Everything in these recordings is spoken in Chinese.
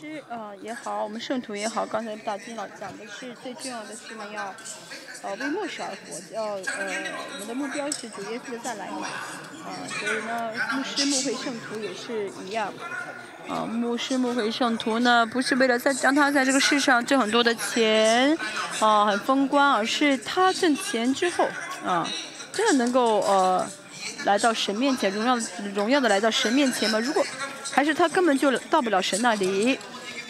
师呃也好，我们圣徒也好，刚才大金老讲的是最重要的是呢，要呃为末世而活，要呃我们的目标是主耶稣的再来嘛，啊、所以呢，牧师、牧会、圣徒也是一样。啊，牧师、牧会、圣徒呢，不是为了在让他在这个世上挣很多的钱，啊，很风光，而是他挣钱之后，啊，真的能够呃来到神面前，荣耀荣耀的来到神面前吗？如果还是他根本就到不了神那里，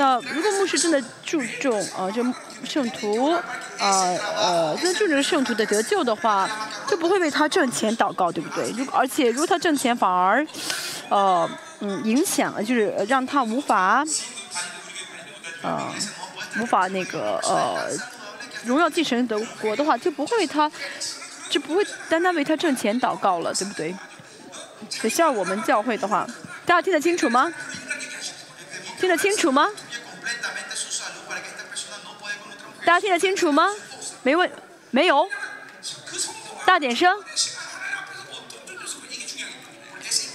那如果牧师真的注重啊，就圣徒啊呃，真的注重圣徒的得救的话，就不会为他挣钱祷告，对不对？如而且如果他挣钱反而，呃嗯影响，就是让他无法，呃无法那个呃荣耀继承德国的话，就不会为他就不会单单为他挣钱祷告了，对不对？所以像我们教会的话，大家听得清楚吗？听得清楚吗？大家听得清楚吗？没问，没有。大点声。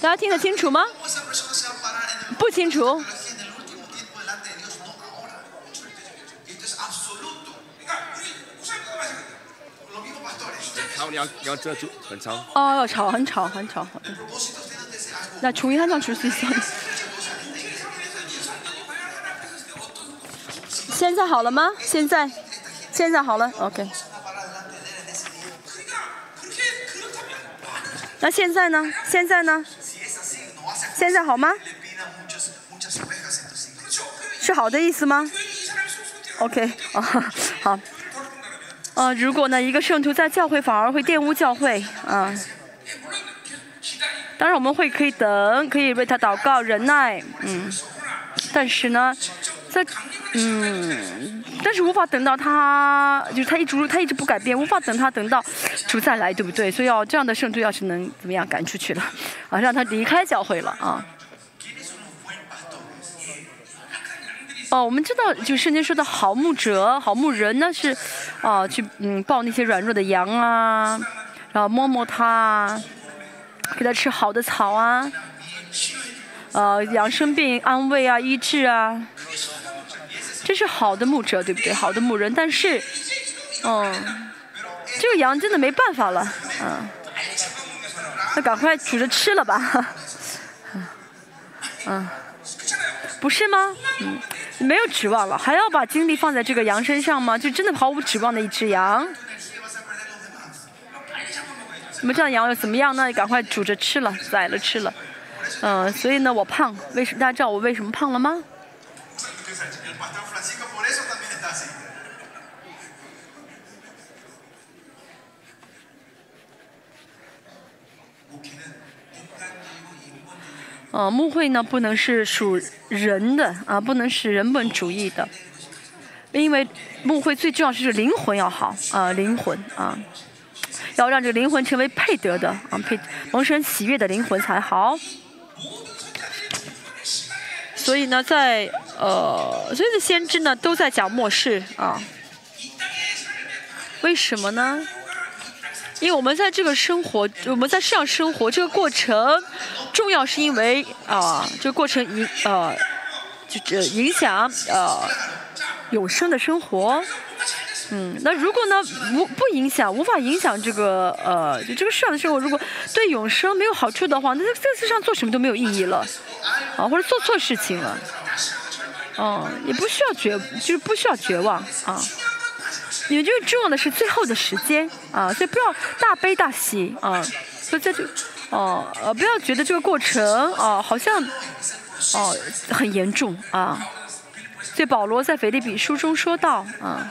大家听得清楚吗？不清楚。 아, 你要你要遮住，很长。哦，要吵，很吵，很吵。好的。나 종이 한 장 줄 수 있어. 现在好了吗？现在， 现在好了，OK。那现在呢？现在呢？现在好吗？是好的意思吗？OK，哦，好。呃，如果呢，一个圣徒在教会反而会玷污教会啊。当然我们会可以等，可以为他祷告、忍耐，嗯。但是呢，在嗯，但是无法等到他，就是他一直他一直不改变，无法等他等到主再来，对不对？所以要这样的圣徒要是能怎么样赶出去了，啊，让他离开教会了啊。哦，我们知道，就圣经说的好牧者、好牧人呢是，啊，去嗯抱那些软弱的羊啊，然后摸摸它，给它吃好的草啊，呃，养生病安慰啊、医治啊，这是好的牧者，对不对？好的牧人，但是，嗯，这个羊真的没办法了，嗯，那赶快煮着吃了吧，嗯，嗯，不是吗？嗯。没有指望了，还要把精力放在这个羊身上吗？就真的毫无指望的一只羊。你们这样羊又怎么样呢？赶快煮着吃了，宰了吃了。嗯，所以呢，我胖，为什么大家知道我为什么胖了吗？呃，牧会呢不能是属人的啊，不能是人本主义的，因为牧会最重要是灵魂要好啊，灵魂啊，要让这个灵魂成为配得的啊，配蒙神喜悦的灵魂才好。所以呢，在呃，所有的先知呢都在讲末世啊，为什么呢？因为我们在这个生活，我们在世上生活这个过程重要，是因为啊，这个过程影呃，就这影响呃永生的生活。嗯，那如果呢无不影响，无法影响这个呃，就这个世上的生活，如果对永生没有好处的话，那在这世上做什么都没有意义了，啊，或者做错事情了，嗯，也不需要绝，就是不需要绝望啊。你们就是重要的是最后的时间啊，所以不要大悲大喜啊，所以在这哦呃不要觉得这个过程啊好像哦很严重啊。所以保罗在腓立比书中说到啊，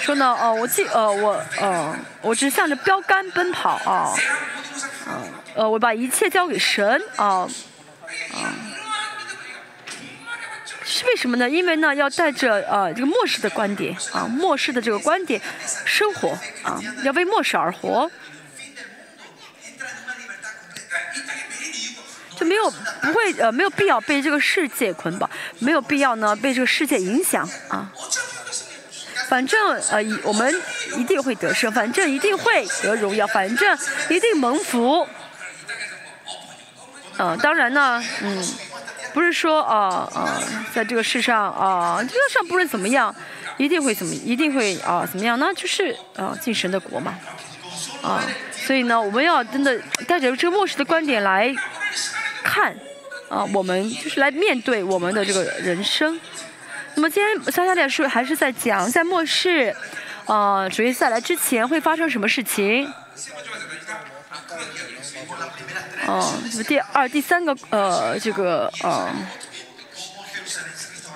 说呢哦我记呃我呃我只向着标杆奔跑啊，嗯呃我把一切交给神啊啊。是为什么呢？因为呢，要带着呃这个末世的观点啊，末世的这个观点生活啊，要为末世而活，就没有不会呃没有必要被这个世界捆绑，没有必要呢被这个世界影响啊。反正呃我们一定会得胜，反正一定会得荣耀，反正一定蒙福。嗯、呃，当然呢，嗯。不不是说啊啊，在这个世上啊，这个上不论怎么样，一定会怎么，一定会啊怎么样呢？就是啊进神的国嘛，啊，所以呢，我们要真的带着这个末世的观点来看啊，我们就是来面对我们的这个人生。那么今天撒加利亚书还是在讲在末世，啊，主耶稣再来之前会发生什么事情？哦，第二、第三个呃，这个呃，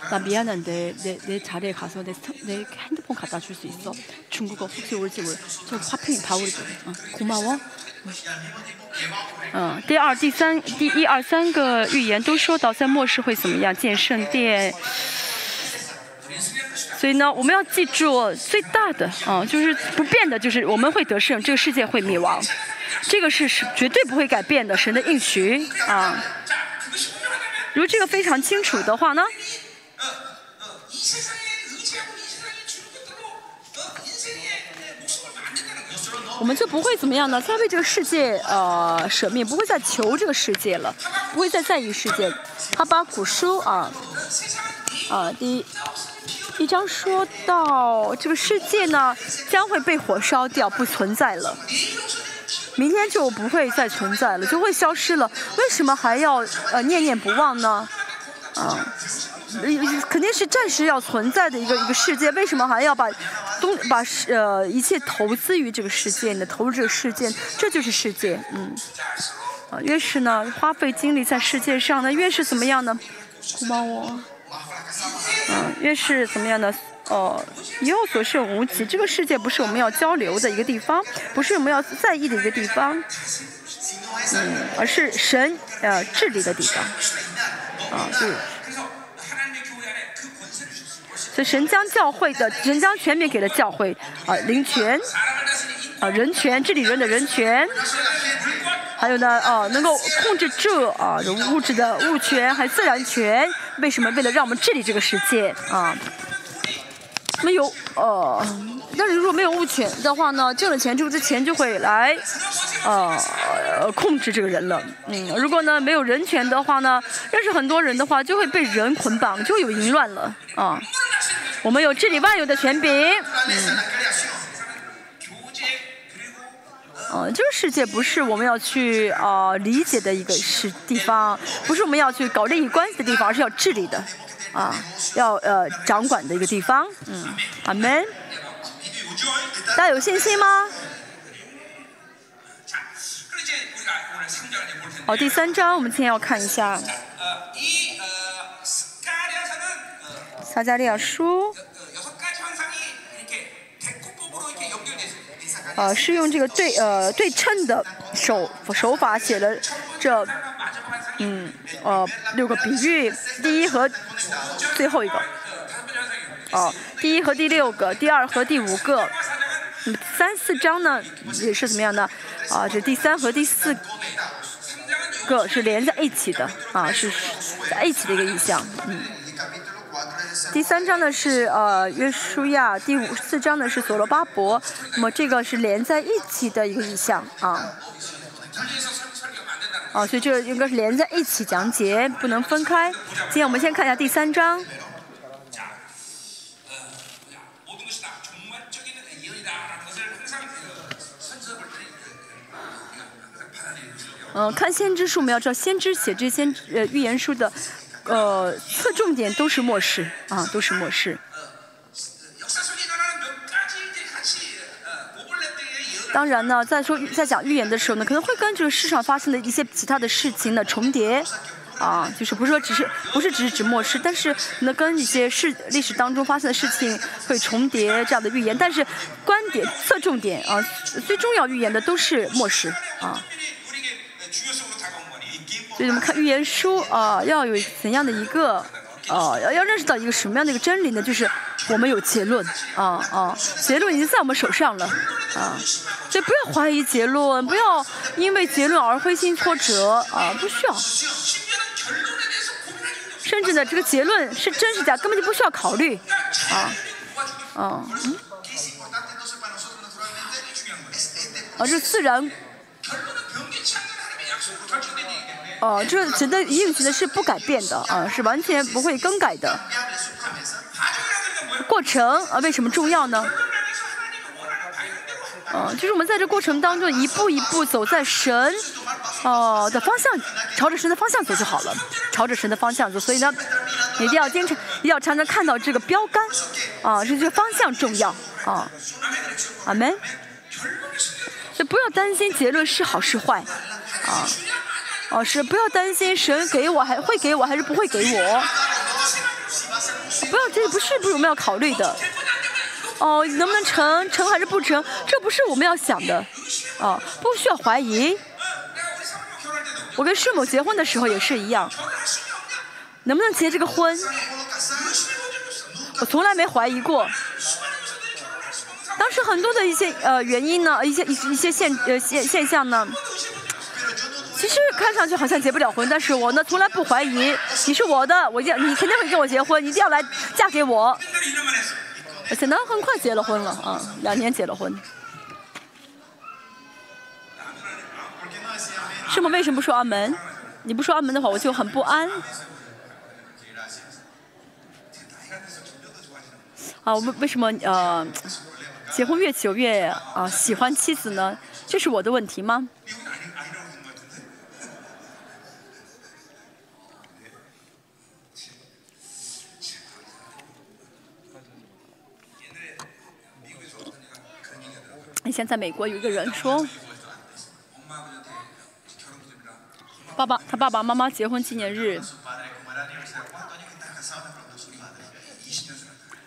나미안한데내내자리에가서내내핸드폰갖다줄수있어중국어혹시올지몰라저화평이다오르거든고마워嗯，第二、第三、第一二三个预言都说到在末世会怎么样建圣殿，所以呢，我们要记住最大的啊，就是不变的，就是我们会得胜，这个世界会灭亡。 这个是是绝对不会改变的，神的应许啊。如果这个非常清楚的话呢，我们就不会怎么样呢？再为这个世界呃舍命，不会再求这个世界了，不会再在意世界。他把古书啊啊第一一章说到这个世界呢将会被火烧掉，不存在了。明天就不会再存在了，就会消失了。为什么还要呃念念不忘呢？啊，肯定是暂时要存在的一个一个世界。为什么还要把东把呃一切投资于这个世界呢？投入这个世界，这就是世界。嗯，啊，越是呢花费精力在世界上呢，越是怎么样呢？哭帮我。嗯，越是怎么样呢？哦，以后所剩无几。这个世界不是我们要交流的一个地方，不是我们要在意的一个地方，嗯，而是神呃治理的地方，啊，对。所以神将教会的，神将权柄给了教会，啊，灵权，啊，人权，治理人的人权，还有呢，哦，能够控制这啊物质的物权，还有自然权。为什么？为了让我们治理这个世界，啊。没有，呃，但是如果没有物权的话呢，挣了钱之后，这钱就会来，呃，控制这个人了。嗯，如果呢没有人权的话呢，认识很多人的话，就会被人捆绑，就有淫乱了啊。我们有治理万有的权柄，嗯，呃，这个世界不是我们要去呃理解的一个是地方，不是我们要去搞利益关系的地方，而是要治理的。啊，要呃掌管的一个地方，嗯，阿门。大家有信心吗？好，第三章我们今天要看一下撒加利亚书，呃，是用这个对呃对称的手手法写的这。嗯，呃，六个比喻，第一和最后一个，哦，第一和第六个，第二和第五个，嗯，三四章呢也是怎么样的？啊，这第三和第四个是连在一起的，啊，是在一起的一个意象，嗯。第三章呢是呃约书亚，第五四章呢是所罗巴伯，那么这个是连在一起的一个意象，啊。哦，所以这应该是连在一起讲解，不能分开。今天我们先看一下第三章。嗯，看先知书，我们要知道先知写这些呃预言书的，呃，侧重点都是末世啊，都是末世。当然呢，在说在讲预言的时候呢，可能会跟这个世上发生的一些其他的事情的重叠，啊，就是不是说只是不是只是指末世，但是呢跟一些事历史当中发生的事情会重叠这样的预言，但是观点侧重点啊，最重要预言的都是末世啊。所以我们看预言书啊，要有怎样的一个。哦，要要认识到一个什么样的一个真理呢？就是我们有结论，啊啊，结论已经在我们手上了，啊，所以不要怀疑结论，不要因为结论而灰心挫折，啊，不需要。甚至呢，这个结论是真是假，根本就不需要考虑，啊，啊，嗯，啊，这自然。哦，这神的应许的是不改变的啊，是完全不会更改的。过程啊，为什么重要呢？嗯，就是我们在这过程当中一步一步走在神哦的方向，朝着神的方向走就好了，朝着神的方向走。所以呢，一定要坚持，一定要常常看到这个标杆啊，这个方向重要啊。阿门。就不要担心结论是好是坏啊，哦是不要担心神给我还会给我还是不会给我，不要这不是不是我们要考虑的。哦，能不能成？成还是不成？这不是我们要想的，哦，不需要怀疑。我跟师母结婚的时候也是一样，能不能结这个婚？我从来没怀疑过。当时很多的一些呃原因呢，一些一一些现呃现现象呢，其实看上去好像结不了婚，但是我呢从来不怀疑，你是我的，我要你肯定会跟我结婚，一定要来嫁给我。而且呢，很快结了婚了啊，两年结了婚。师母为什么不说阿门？你不说阿门的话，我就很不安。啊，我为什么呃，结婚越久越啊喜欢妻子呢？这是我的问题吗？现在美国有一个人说，爸爸他爸爸妈妈结婚纪念日，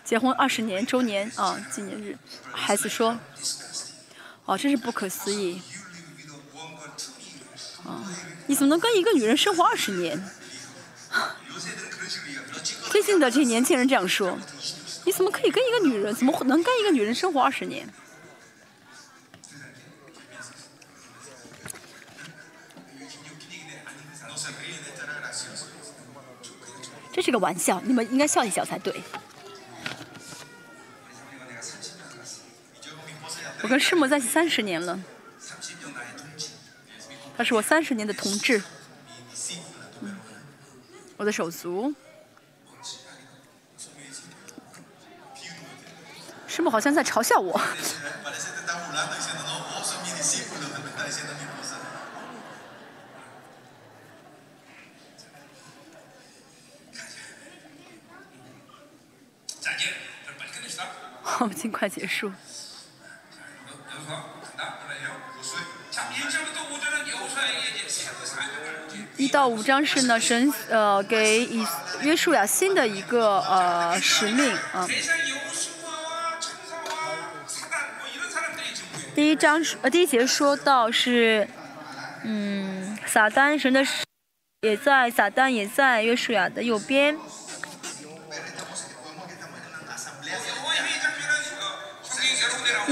结婚二十年周年啊纪念日，孩子说，哦真是不可思议，啊你怎么能跟一个女人生活二十年？最近的这些年轻人这样说，你怎么可以跟一个女人，怎么能跟一个女人生活二十年？这是个玩笑，你们应该笑一笑才对。我跟师母在一起三十年了，他是我三十年的同志，我的手足。师母好像在嘲笑我。我们尽快结束。一到五章是呢，神呃给以约书亚新的一个呃使命啊。第一章呃第一节说到是嗯撒旦神的也在撒旦也在约书亚的右边。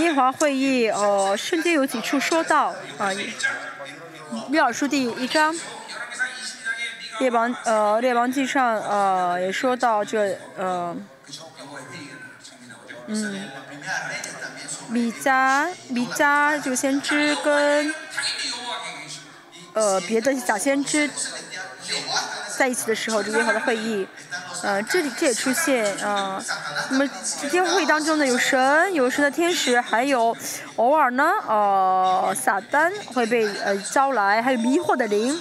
耶华会议，呃，圣经有几处说到啊，约尔书第一章，列王，呃，列王记上，呃，也说到这，呃，嗯，米迦，米迦这个先知跟，呃，别的假先知在一起的时候，这个耶华的会议。呃，这里这也出现啊，那么这天会当中呢，有神，有神的天使，还有偶尔呢，呃，撒旦会被呃招来，还有迷惑的灵。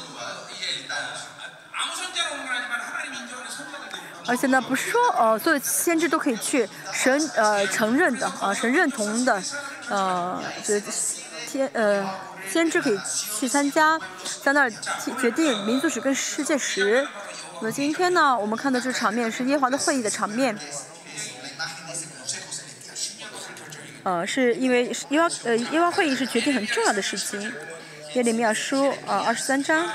而且呢，不是说呃所有先知都可以去，神呃承认的啊，神认同的，呃，这天呃先知可以去参加，在那儿决定民族史跟世界史。那今天呢，我们看到这场面是耶华的会议的场面，呃，是因为耶华呃耶华会议是决定很重要的事情。耶利米亚书啊二十三章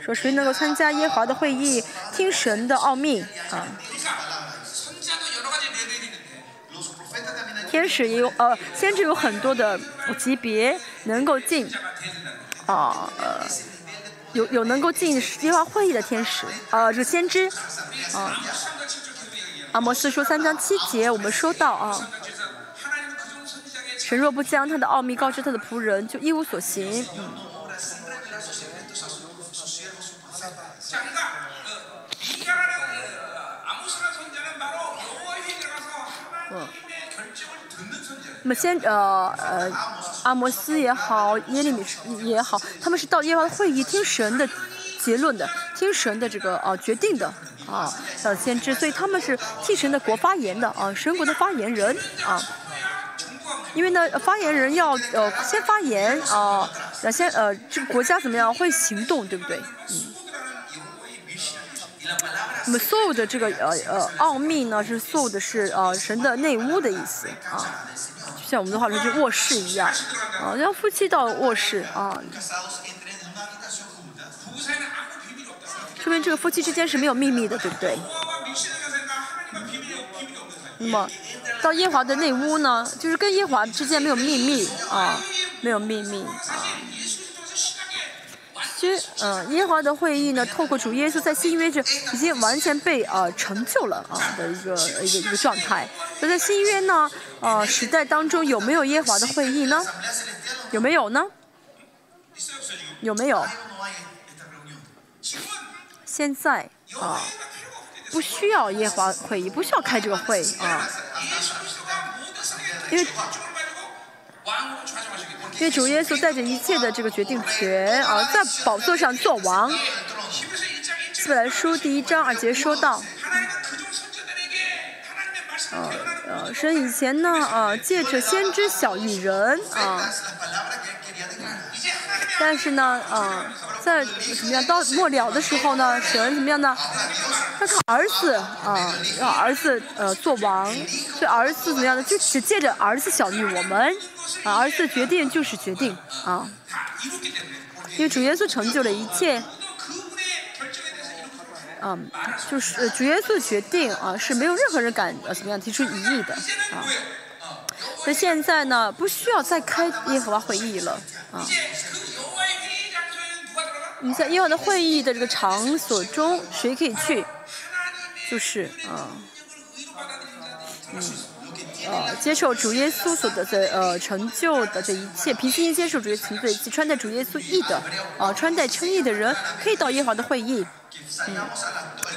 说谁能够参加耶华的会议，听神的奥秘啊？天使也有呃，先知有很多的级别能够进啊呃。有有能够进耶和华会议的天使，呃，这个先知，啊，阿摩斯说三章七节，我们说到啊，神若不将他的奥秘告知他的仆人，就一无所行。嗯。嗯，那么先呃呃，阿摩斯也好，耶利米也好，他们是到耶和华会议听神的结论的，听神的这个呃决定的啊，呃先知，所以他们是替神的国发言的啊，神国的发言人啊。因为呢，发言人要呃先发言啊，先呃这个国家怎么样会行动，对不对？嗯。那么所有的这个呃呃奥秘呢，是所有的是呃神的内屋的意思啊，像我们的话说就卧室一样啊，让夫妻到卧室啊，说明这个夫妻之间是没有秘密的，对不对？那么到耶华的内屋呢，就是跟耶华之间没有秘密啊，没有秘密啊。其实，嗯，耶和华的会议呢，透过主耶稣在新约这已经完全被呃成就了啊的一个一个一个状态。那在新约呢，呃时代当中有没有耶和华的会议呢？有没有呢？有没有？现在啊，不需要耶和华会议，不需要开这个会啊，因为。因为主耶稣带着一切的这个决定权啊，在宝座上做王。四本来书第一章二节说到，呃呃，神以前呢啊，借着先知小艺人啊，但是呢啊，在怎么样到末了的时候呢，神怎么样呢？他儿子啊，让儿子呃做王，所以儿子怎么样呢？就只借着儿子小于我们。啊，儿子决定就是决定啊，因为主耶稣成就了一切，嗯，就是主耶稣的决定啊，是没有任何人敢呃怎么样提出异议的啊。那现在呢，不需要再开耶和华会议了啊。你在耶和华的会议的这个场所中，谁可以去？就是啊，嗯。呃，接受主耶稣所得的呃成就的这一切，平心接受主耶稣的及穿戴主耶稣义的，啊，穿戴称义的人可以到耶和华的会议。嗯，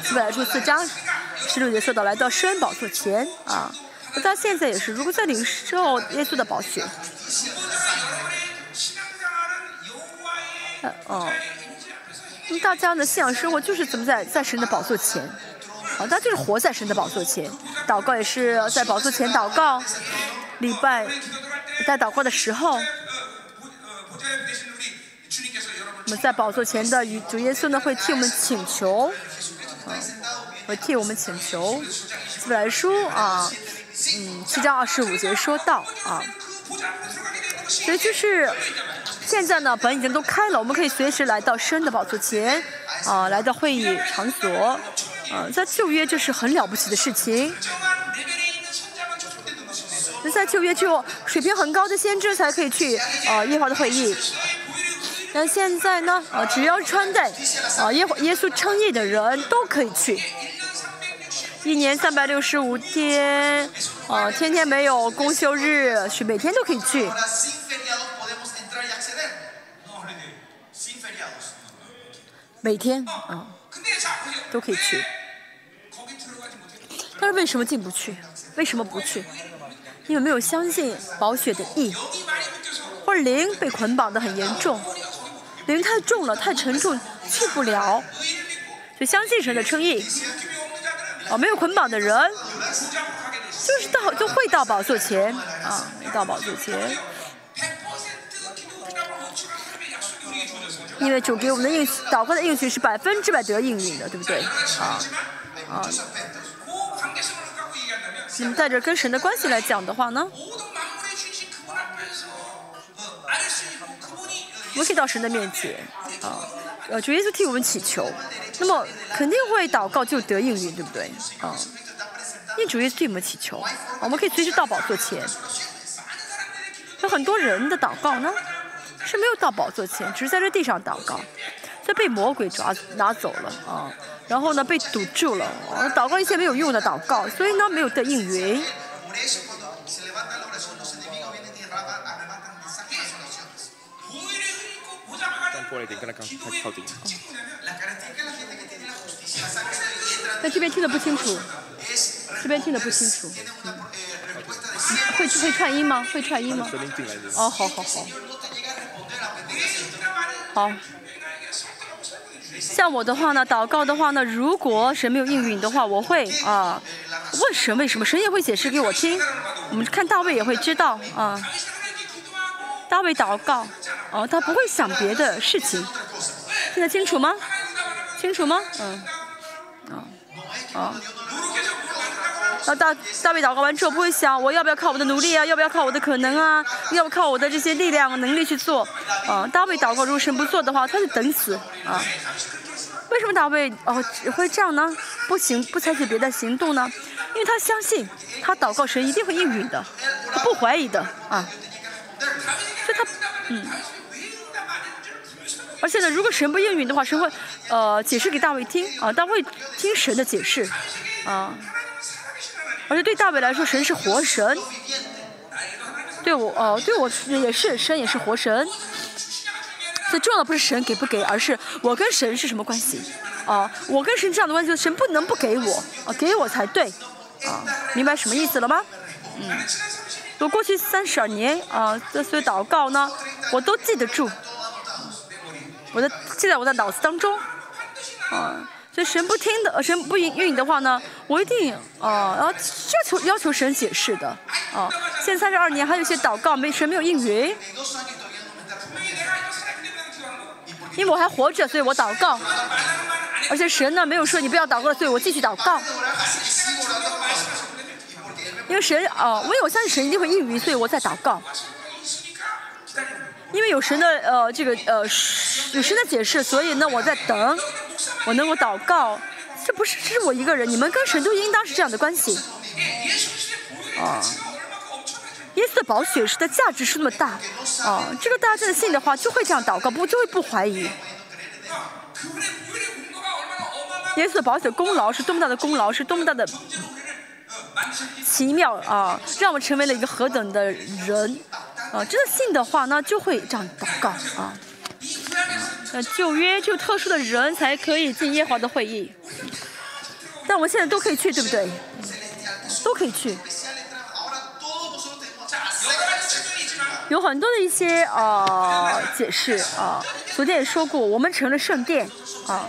四百来说四章十六节说到来到施恩宝座前啊，那到现在也是，如果在领受耶稣的宝血，呃哦，大家的信仰生活就是怎么在在神的宝座前。啊，他就是活在神的宝座前，祷告也是在宝座前祷告，礼拜在祷告的时候，我们在宝座前的主耶稣呢会替我们请求，啊，会替我们请求。希伯来书啊，嗯，七章二十五节说到啊，所以就是现在呢，本已经都开了，我们可以随时来到神的宝座前，啊，来到会议场所。啊，在旧约就是很了不起的事情。那在旧约只有水平很高的先知才可以去啊耶和华的会议。那现在呢，啊，只要穿戴啊耶耶稣称义的人都可以去。一年三百六十五天，啊，天天没有公休日，是每天都可以去。每天啊。都可以去，但是为什么进不去？为什么不去？因为没有相信宝血的义，或者灵被捆绑的很严重，灵太重了，太沉重，去不了。就相信神的称义，啊，没有捆绑的人，就是到就会到宝座前，啊，到宝座前。因为主给我们的应祷告的应许是百分之百得应允的，对不对？啊啊。那么带着跟神的关系来讲的话呢，我们可以到神的面前啊，呃，主耶稣替我们祈求，那么肯定会祷告就得应允，对不对？啊，因为主耶稣替我们祈求，我们可以随时到宝座前。有很多人的祷告呢。是没有到宝座前，只是在这地上祷告，在被魔鬼抓拿走了啊，然后呢被堵住了，祷告一些没有用的祷告，所以呢没有得应允。在这边听得不清楚，这边听得不清楚。嗯会会串音吗？会串音吗？哦，好好好。好。像我的话呢，祷告的话呢，如果神没有应允的话，我会啊问神为什么，神也会解释给我听。我们看大卫也会知道啊。大卫祷告，哦，他不会想别的事情。听得清楚吗？清楚吗？嗯。啊啊。那大大卫祷告完之后不会想我要不要靠我的努力啊，要不要靠我的可能啊，要不靠我的这些力量能力去做啊？大卫祷告如果神不做的话，他就等死啊。为什么大卫哦会这样呢？不行，不采取别的行动呢？因为他相信他祷告神一定会应允的，他不怀疑的啊。所以他嗯，而且呢，如果神不应允的话，神会呃解释给大卫听啊，大卫听神的解释啊。而且对大卫来说，神是活神。对我，哦，对我也是，神也是活神。最重要的不是神给不给，而是我跟神是什么关系？啊，我跟神这样的关系，神不能不给我，啊，给我才对。啊，明白什么意思了吗？嗯。我过去三十二年，啊，这所有祷告呢，我都记得住。我的记在我的脑子当中。啊。所以神不听的，神不允允的话呢，我一定啊，要要求要求神解释的啊。现在三十二年，还有一些祷告没神没有应允，因为我还活着，所以我祷告。而且神呢没有说你不要祷告，所以我继续祷告。因为神啊，因为我相信神一定会应允，所以我在祷告。因为有神的呃这个呃有神的解释，所以呢我在等。我能够祷告，这不是只是我一个人，你们跟神都应当是这样的关系。啊，耶稣的宝血是的价值是那么大，啊，这个大家的信的话，就会这样祷告，不就会不怀疑。耶稣的宝血功劳是多么大的功劳，是多么大的奇妙啊！让我成为了一个何等的人啊！真的信的话，那就会这样祷告啊。那旧约就特殊的人才可以进耶和华的会议，但我们现在都可以去，对不对？都可以去。有很多的一些啊解释啊，昨天也说过，我们成了圣殿啊。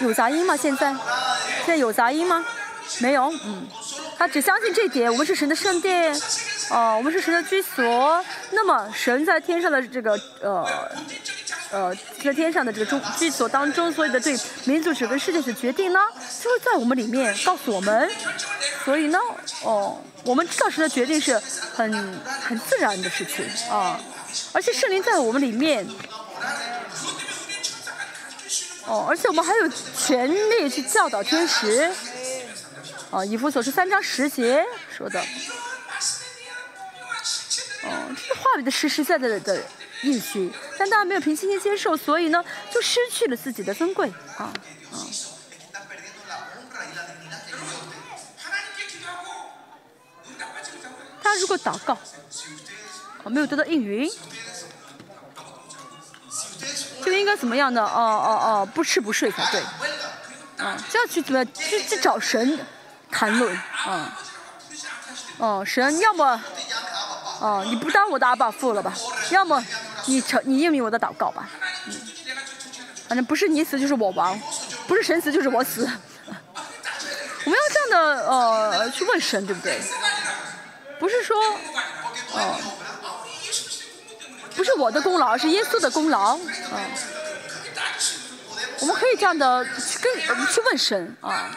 有杂音吗？现在？现在有杂音吗？没有，嗯。他只相信这点，我们是神的圣殿，哦，我们是神的居所。那么神在天上的这个呃。呃，在天上的这个中居所当中，所有的对民族史跟世界的决定呢，就会在我们里面告诉我们。所以呢，哦，我们知道神的决定是很很自然的事情啊，而且圣灵在我们里面，哦，而且我们还有权利去教导天使。哦，以弗所是三章十节说的。哦，这是话语的实实在在的的。应许，但大家没有凭信心接受，所以呢，就失去了自己的尊贵啊啊！他如果祷告，啊，没有得到应允，就应该怎么样呢？哦哦哦，不吃不睡才对，啊，就要去怎么？去去找神谈论啊，哦，神要么，哦，你不当我的阿爸父了吧？要么。你成，你应允我的祷告吧，嗯，反正不是你死就是我亡，不是神死就是我死，我们要这样的呃去问神，对不对？不是说，哦，不是我的功劳，是耶稣的功劳，啊，我们可以这样的去跟去问神啊，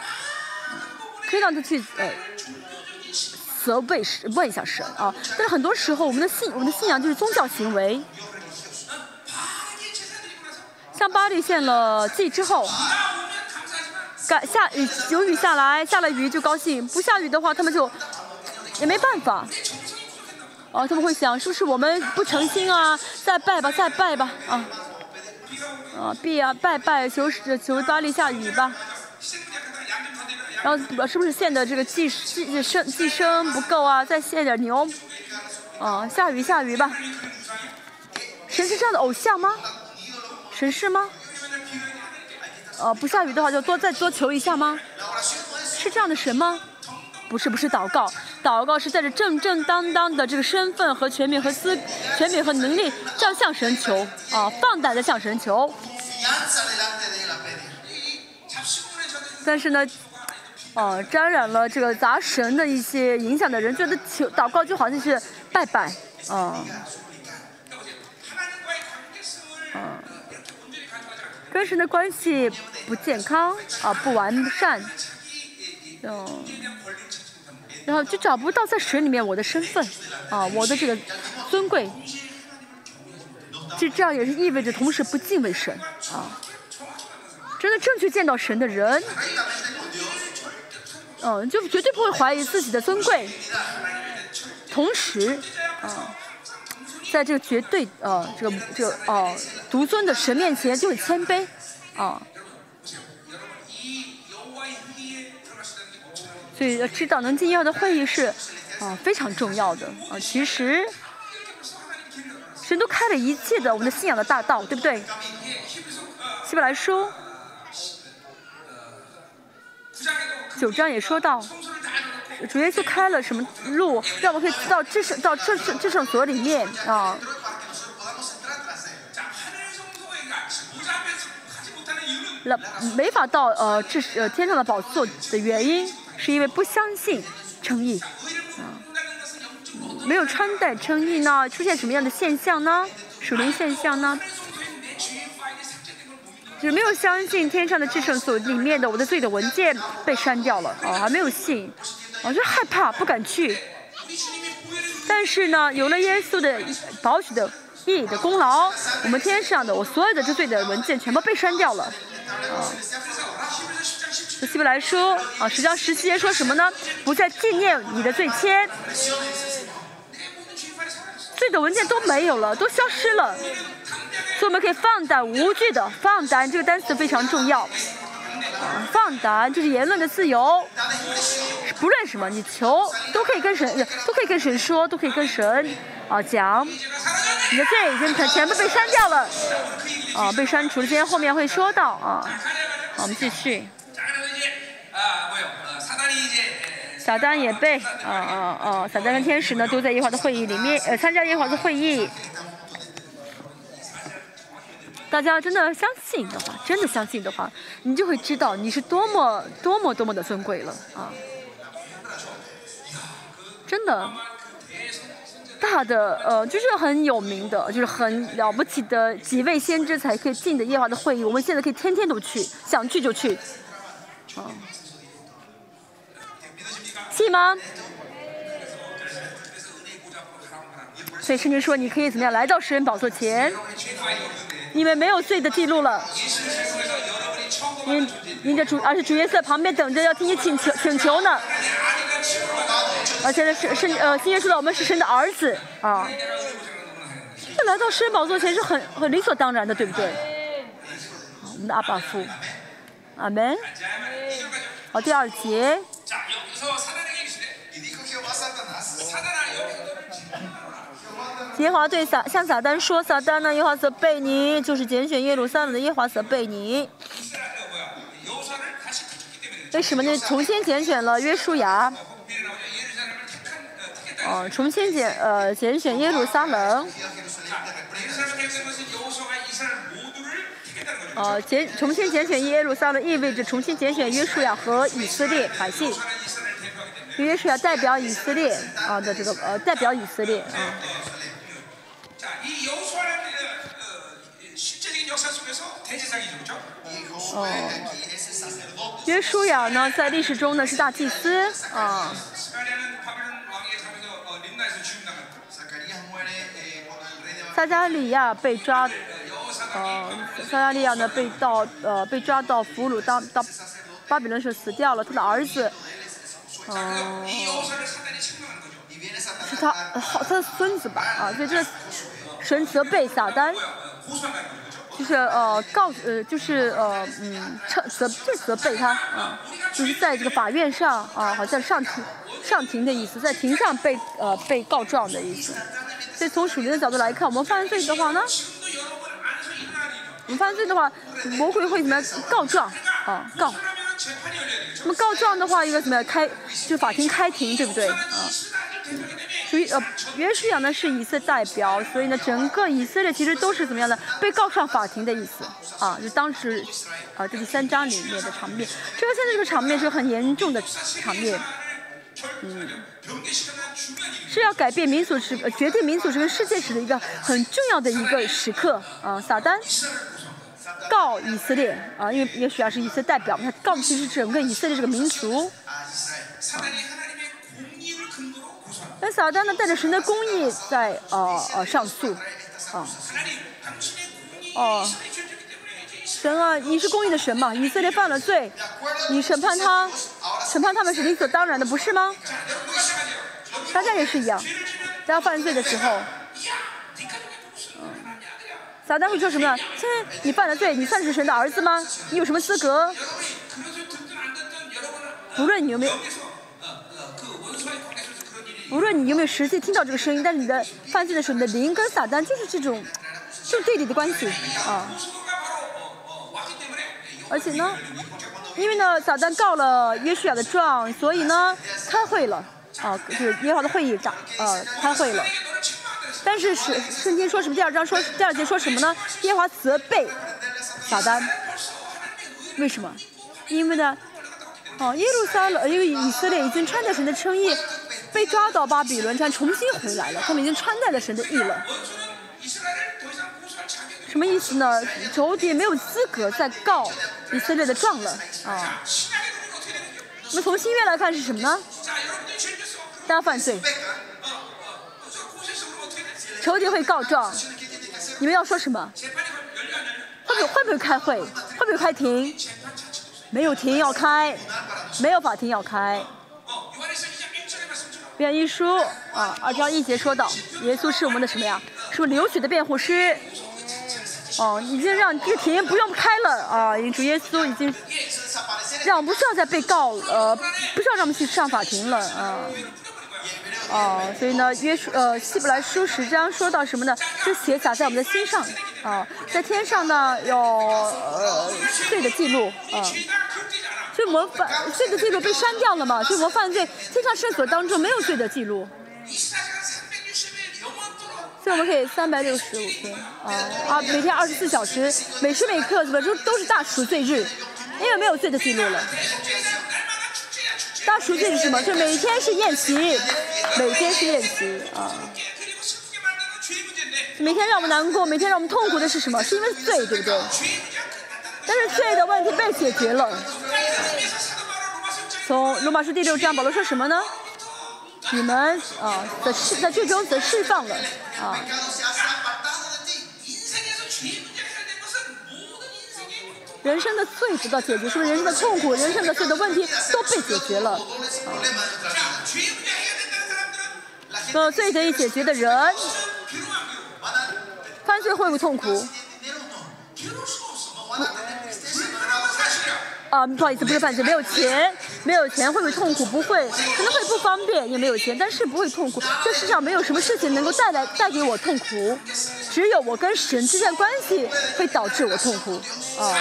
可以让他去呃。责备神，问一下神啊！但是很多时候，我们的信，我们的信仰就是宗教行为。像巴黎献了祭之后，赶下雨有雨下来，下了雨就高兴，不下雨的话他们就也没办法。哦，他们会想是不是我们不诚心啊？再拜吧，再拜吧，啊，啊，必啊，拜拜，求求巴黎下雨吧。然后是不是现的这个祭祭生寄生不够啊？再献点牛，啊，下雨下雨吧。神是这样的偶像吗？神是吗？呃，不下雨的话就多再多求一下吗？是这样的神吗？不是不是祷告，祷告是带着正正当当的这个身份和权柄和资权柄和能力，这样向神求啊，放胆的向神求。但是呢，哦，沾染了这个杂神的一些影响的人，觉得求祷告就好像是拜拜，啊，啊，跟神的关系不健康啊，不完善，嗯，然后就找不到在神里面我的身份啊，我的这个尊贵，就这样也是意味着同时不敬畏神啊。真的正确见到神的人，嗯，就绝对不会怀疑自己的尊贵。同时，啊，在这个绝对呃这个这个哦独尊的神面前就会谦卑，啊。所以要知道能进要的会议是啊非常重要的啊。其实，神都开了一切的我们的信仰的大道，对不对？希伯来书。九章也说到，主耶稣开了什么路，让我们可以到至圣到至圣至圣所里面啊。那没法到呃至呃天上的宝座的原因，是因为不相信称义啊，没有穿戴称义呢，出现什么样的现象呢？属灵现象呢？就没有相信天上的至圣所里面的我的罪的文件被删掉了啊，还没有信，我就害怕不敢去。但是呢，有了耶稣的保许的义的功劳，我们天上的我所有的这罪的文件全部被删掉了啊。希伯来说啊，十章十七节说什么呢？不再纪念你的罪愆，罪的文件都没有了，都消失了。所以我们可以放胆无惧的放胆，这个单词非常重要。啊，放胆就是言论的自由，不论什么你求都可以跟神，都可以跟神说，都可以跟神啊讲。你的罪已经全部被删掉了，啊，被删除了。今天后面会说到啊。好，我们继续。撒旦也被啊啊啊！撒旦跟天使呢都在耶和华的会议里面，呃，参加耶和华的会议。大家真的相信的话，真的相信的话，你就会知道你是多么多么多么的尊贵了啊！真的，大的呃，就是很有名的，就是很了不起的几位先知才可以进的耶和华的会议，我们现在可以天天都去，想去就去，啊，信吗？所以圣经说，你可以怎么样来到诗人宝座前？你们没有罪的记录了，您您的主，而且主耶稣在旁边等着要听你请求请求呢。而且是是呃，新约说的我们是神的儿子啊，这来到神宝座前是很很理所当然的，对不对？我们的阿爸父，阿门。好，第二节。耶华对撒向撒旦说：“撒旦呢？耶华则被你，就是拣选耶路撒冷的耶华则被你。为什么呢？重新拣选了约书亚。哦，重新拣呃拣选耶路撒冷。哦，拣重新拣选耶路撒冷意味着重新拣选约书亚和以色列百姓。约书亚代表以色列啊的这个呃代表以色列啊。”哦，约书亚呢，在历史中呢是大祭司啊。撒加利亚被抓，呃，撒加利亚呢被到呃被抓到俘虏当当巴比伦时死掉了，他的儿子，哦，是他好他的孙子吧啊，所以这。神责备撒旦，就是呃告呃就是呃嗯责就责备他啊，就是在这个法院上啊，好像上庭上庭的意思，在庭上被呃被告状的意思。所以从属灵的角度来看，我们犯罪的话呢，我们犯罪的话，魔鬼会怎么样告状啊告？那么告状的话，应该怎么样？开就法庭开庭，对不对？啊，属于呃，约书亚呢是以色列代表，所以呢，整个以色列其实都是怎么样的？被告上法庭的意思啊，就当时啊，这第三章里面的场面。这个现在这个场面是很严重的场面，嗯，是要改变民族史呃、决定民族史跟世界史的一个很重要的一个时刻啊，撒旦。告以色列啊，因为也许啊是以色代表，他告的其实整个以色列这个民族。那撒旦呢带着神的公义在呃呃上诉，啊，哦，神啊，你是公义的神嘛？以色列犯了罪，你审判他，审判他们是理所当然的，不是吗？大家也是一样，大家犯罪的时候。撒旦会说什么呢？你犯了罪，你算是神的儿子吗？你有什么资格？无论你有没有，无论你有没有实际听到这个声音，但是你的犯罪的时候，你的灵跟撒旦就是这种，就对立的关系啊。而且呢，因为呢，撒旦告了约书亚的状，所以呢，开会了啊，就是耶和华的会议长，呃，开会了。但是是圣经说什么？第二章说第二节说什么呢？耶和华责备撒旦，为什么？因为呢，哦，耶路撒冷，因为以色列已经穿戴神的称义，被抓到巴比伦，这样重新回来了，他们已经穿戴了神的义了。什么意思呢？仇敌没有资格再告以色列的状了啊。那么从新约来看是什么呢？大家犯罪。仇敌会告状，你们要说什么？会不会不会开会？会不会开庭？没有庭要开，没有法庭要开。辩一书啊，二章一节说到，耶稣是我们的什么呀？是流血的辩护师。哦，已经让这个庭不用开了啊！主耶稣已经让我们不需要再被告，呃，不需要让我们去上法庭了啊。哦，所以呢，约书呃希伯来书十章说到什么呢？是写洒在我们的心上啊，在天上呢有呃罪的记录啊，所以我们犯罪的记录被删掉了嘛，所以我们犯罪天上圣所当中没有罪的记录，所以我们可以三百六十五天啊啊每天二十四小时每时每刻怎么都都是大赎罪日，因为没有罪的记录了。大赎罪是什么？就每天是宴席，每天是宴席啊。每天让我们难过，每天让我们痛苦的是什么？是因为罪，对不对？但是罪的问题被解决了。从罗马书第六章，保罗说什么呢？你们啊，在释在最终则释放了啊。人生的罪得到解决，是不是人生的痛苦、人生的罪的问题都被解决了？呃，罪得以解决的人，犯罪会不会痛苦？啊，不好意思，不是犯罪，没有钱，没有钱会不会痛苦？不会，可能会不方便，也没有钱，但是不会痛苦。这世上没有什么事情能够带来带给我痛苦，只有我跟神之间关系会导致我痛苦，啊。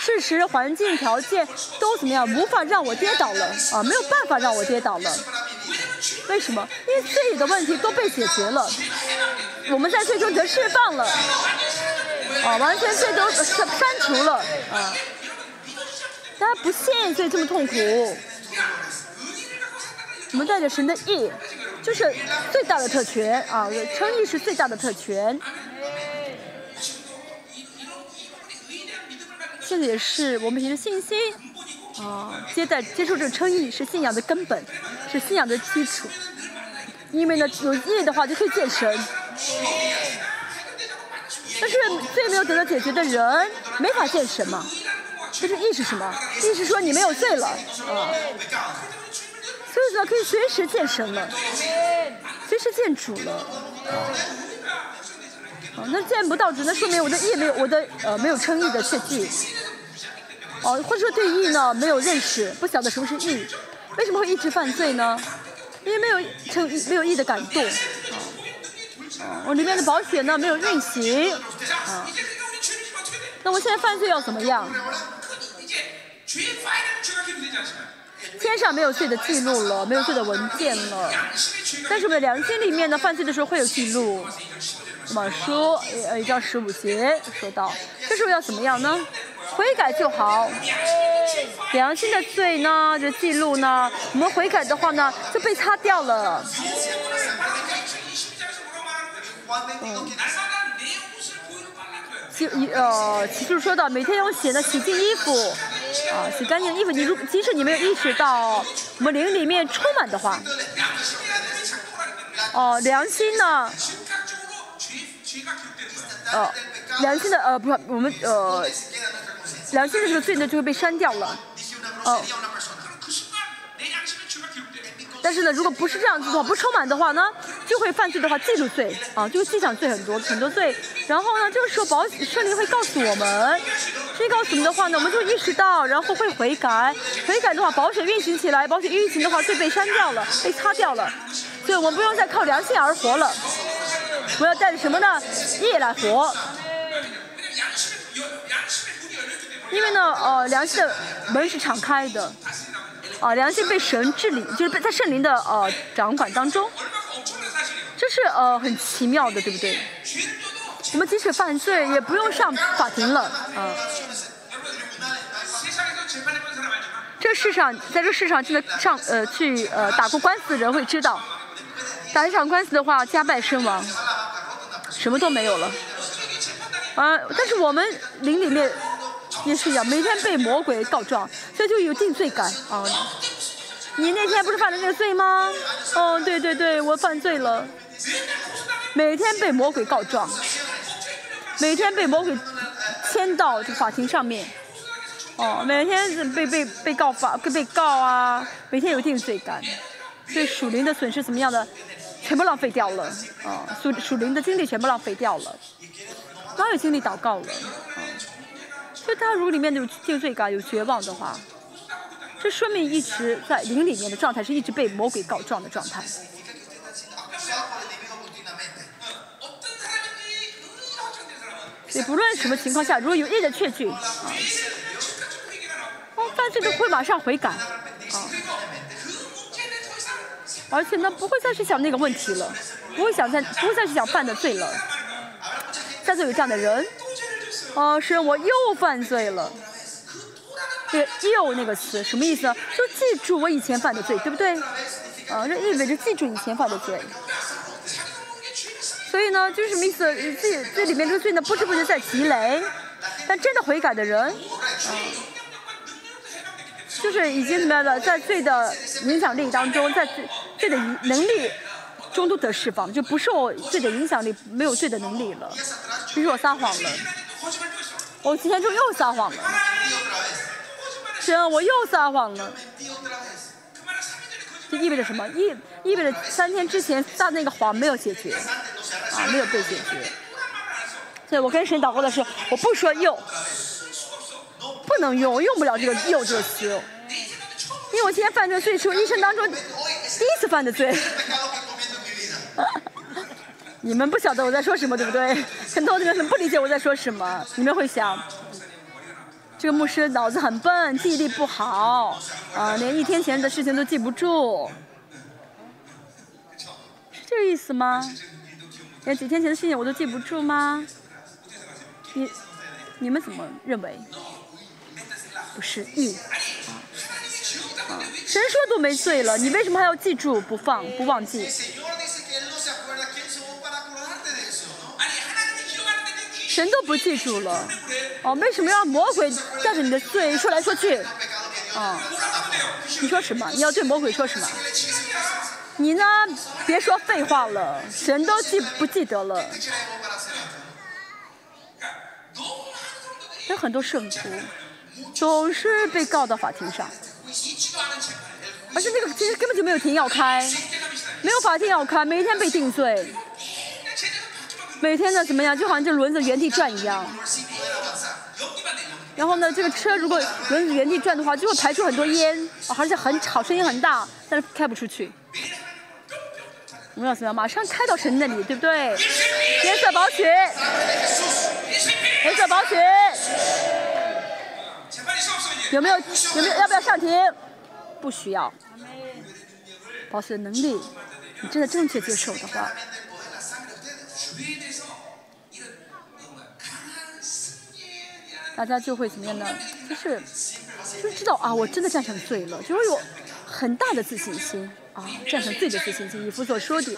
事实、环境条件都怎么样？无法让我跌倒了啊！没有办法让我跌倒了。为什么？因为罪的问题都被解决了，我们在最终得释放了啊！完全罪都删删除了啊！大家不信，所以这么痛苦。我们带着神的意，就是最大的特权啊！称义是最大的特权。这个也是我们凭着信心啊，接待接受这个称义是信仰的根本，是信仰的基础。因为呢，有义的话就可以见神。但是罪没有得到解决的人没法见神嘛。这是义是什么？义是说你没有罪了啊。所以说可以随时见神了，随时见主了。哦，那见不到，只能说明我的意没有我的呃没有称意的确据。哦，或者说对义呢没有认识，不晓得什么是义，为什么会一直犯罪呢？因为没有称义，没有义的感动。啊，我里面的保险呢没有运行。啊，那我现在犯罪要怎么样？天上没有罪的记录了，没有罪的文件了。但是我们的良心里面呢，犯罪的时候会有记录。那么说，呃，一章十五节说到，这时候要怎么样呢？悔改就好。良心的罪呢，就记录呢，我们悔改的话呢，就被擦掉了。嗯。就一呃，其实说到每天用血呢洗净衣服，啊，洗干净衣服。你如即使你没有意识到我们灵里面充满的话，哦，良心呢，呃，良心的呃不，我们呃，良心的这个罪呢就会被删掉了，哦。但是呢，如果不是这样子的话，不充满的话呢，就会犯罪的话记录罪啊，就会记上罪很多很多罪。然后呢，这个时候保圣灵会告诉我们，圣灵告诉我们的话呢，我们就意识到，然后会悔改。悔改的话，保险运行起来，保险运行的话，罪被删掉了，被擦掉了，所以我们不用再靠良心而活了。我要带着什么呢？业来活。因为呢，呃，良心的门是敞开的。啊，良心被神治理，就是被在圣灵的呃掌管当中，这是呃很奇妙的，对不对？我们即使犯罪，也不用上法庭了，啊。这世上，在这世上真的上呃去呃打过官司的人会知道，打一场官司的话，家败身亡，什么都没有了。啊，但是我们灵里面。也是一样，每天被魔鬼告状，所以就有定罪感啊。你那天不是犯了那个罪吗？哦，对对对，我犯罪了。每天被魔鬼告状，每天被魔鬼牵到这法庭上面。哦，每天被被被告法被告啊，每天有定罪感，对属灵的损失怎么样的，全部浪费掉了。啊，属属灵的精力全部浪费掉了，哪有精力祷告了？啊就他如果里面有定罪感、有绝望的话，这说明一直在灵里面的状态是一直被魔鬼告状的状态。也不论什么情况下，如果有意的确据啊，哦，犯罪都会马上悔改。啊，而且呢，不会再去想那个问题了，不会想再不会再去想犯的罪了。在座有这样的人。哦，是我又犯罪了。这“又”那个词什么意思？就记住我以前犯的罪，对不对？啊，这意味着记住以前犯的罪。所以呢，就是什么意思？这这里面这个罪呢，不知不觉在积累。但真的悔改的人，啊，就是已经怎么样的，在罪的影响力当中，在罪罪的能力中都得释放，就不受罪的影响力，没有罪的能力了。比如我撒谎了。我今天就又撒谎了，行，我又撒谎了。这意味着什么？意意味着三天之前撒那个谎没有解决，啊，没有被解决。所以我跟神祷告的时候，我不说又，不能用，用不了这个又这个词，因为我今天犯这个罪是我一生当中第一次犯的罪。你们不晓得我在说什么，对不对？很多人不理解我在说什么。你们会想，这个牧师脑子很笨，记忆力不好，啊，连一天前的事情都记不住，是这个意思吗？连几天前的事情我都记不住吗？你你们怎么认为？不是嗯啊！神说都没罪了，你为什么还要记住不放不忘记？神都不记住了，哦，为什么要魔鬼带着你的罪说来说去？啊，你说什么？你要对魔鬼说什么？你呢？别说废话了，神都记不记得了。有很多圣徒总是被告到法庭上，而且那个其实根本就没有停要开，没有法庭要开，每天被定罪。每天呢怎么样？就好像这轮子原地转一样。然后呢，这个车如果轮子原地转的话，就会排出很多烟，而且很吵，声音很大，但是开不出去。我们要怎么样？马上开到神那里，对不对？颜色宝血，颜色宝血，有没有？有没有？要不要上庭？不需要。保守的能力，你真的正确接受的话，大家就会怎么样呢？就是就知道啊，我真的战胜罪了，就会有很大的自信心啊，战胜罪的自信心。以弗所说的，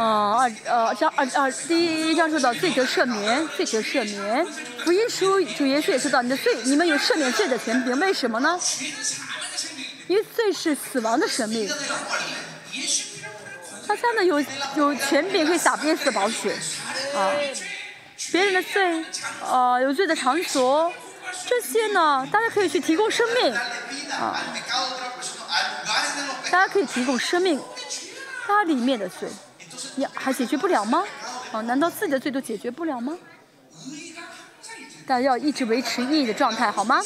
啊二呃章二二第一章说到罪得赦免，罪得赦免。福音书主耶稣也说到，你的罪，你们有赦免罪的权柄，为什么呢？因为罪是死亡的生命。他家呢有有权柄可以打鞭死宝血，啊。别人的罪，呃，有罪的场所，这些呢，大家可以去提供生命，啊，大家可以提供生命，它里面的罪，还解决不了吗？啊，难道自己的罪都解决不了吗？大家要一直维持意义的状态，好吗？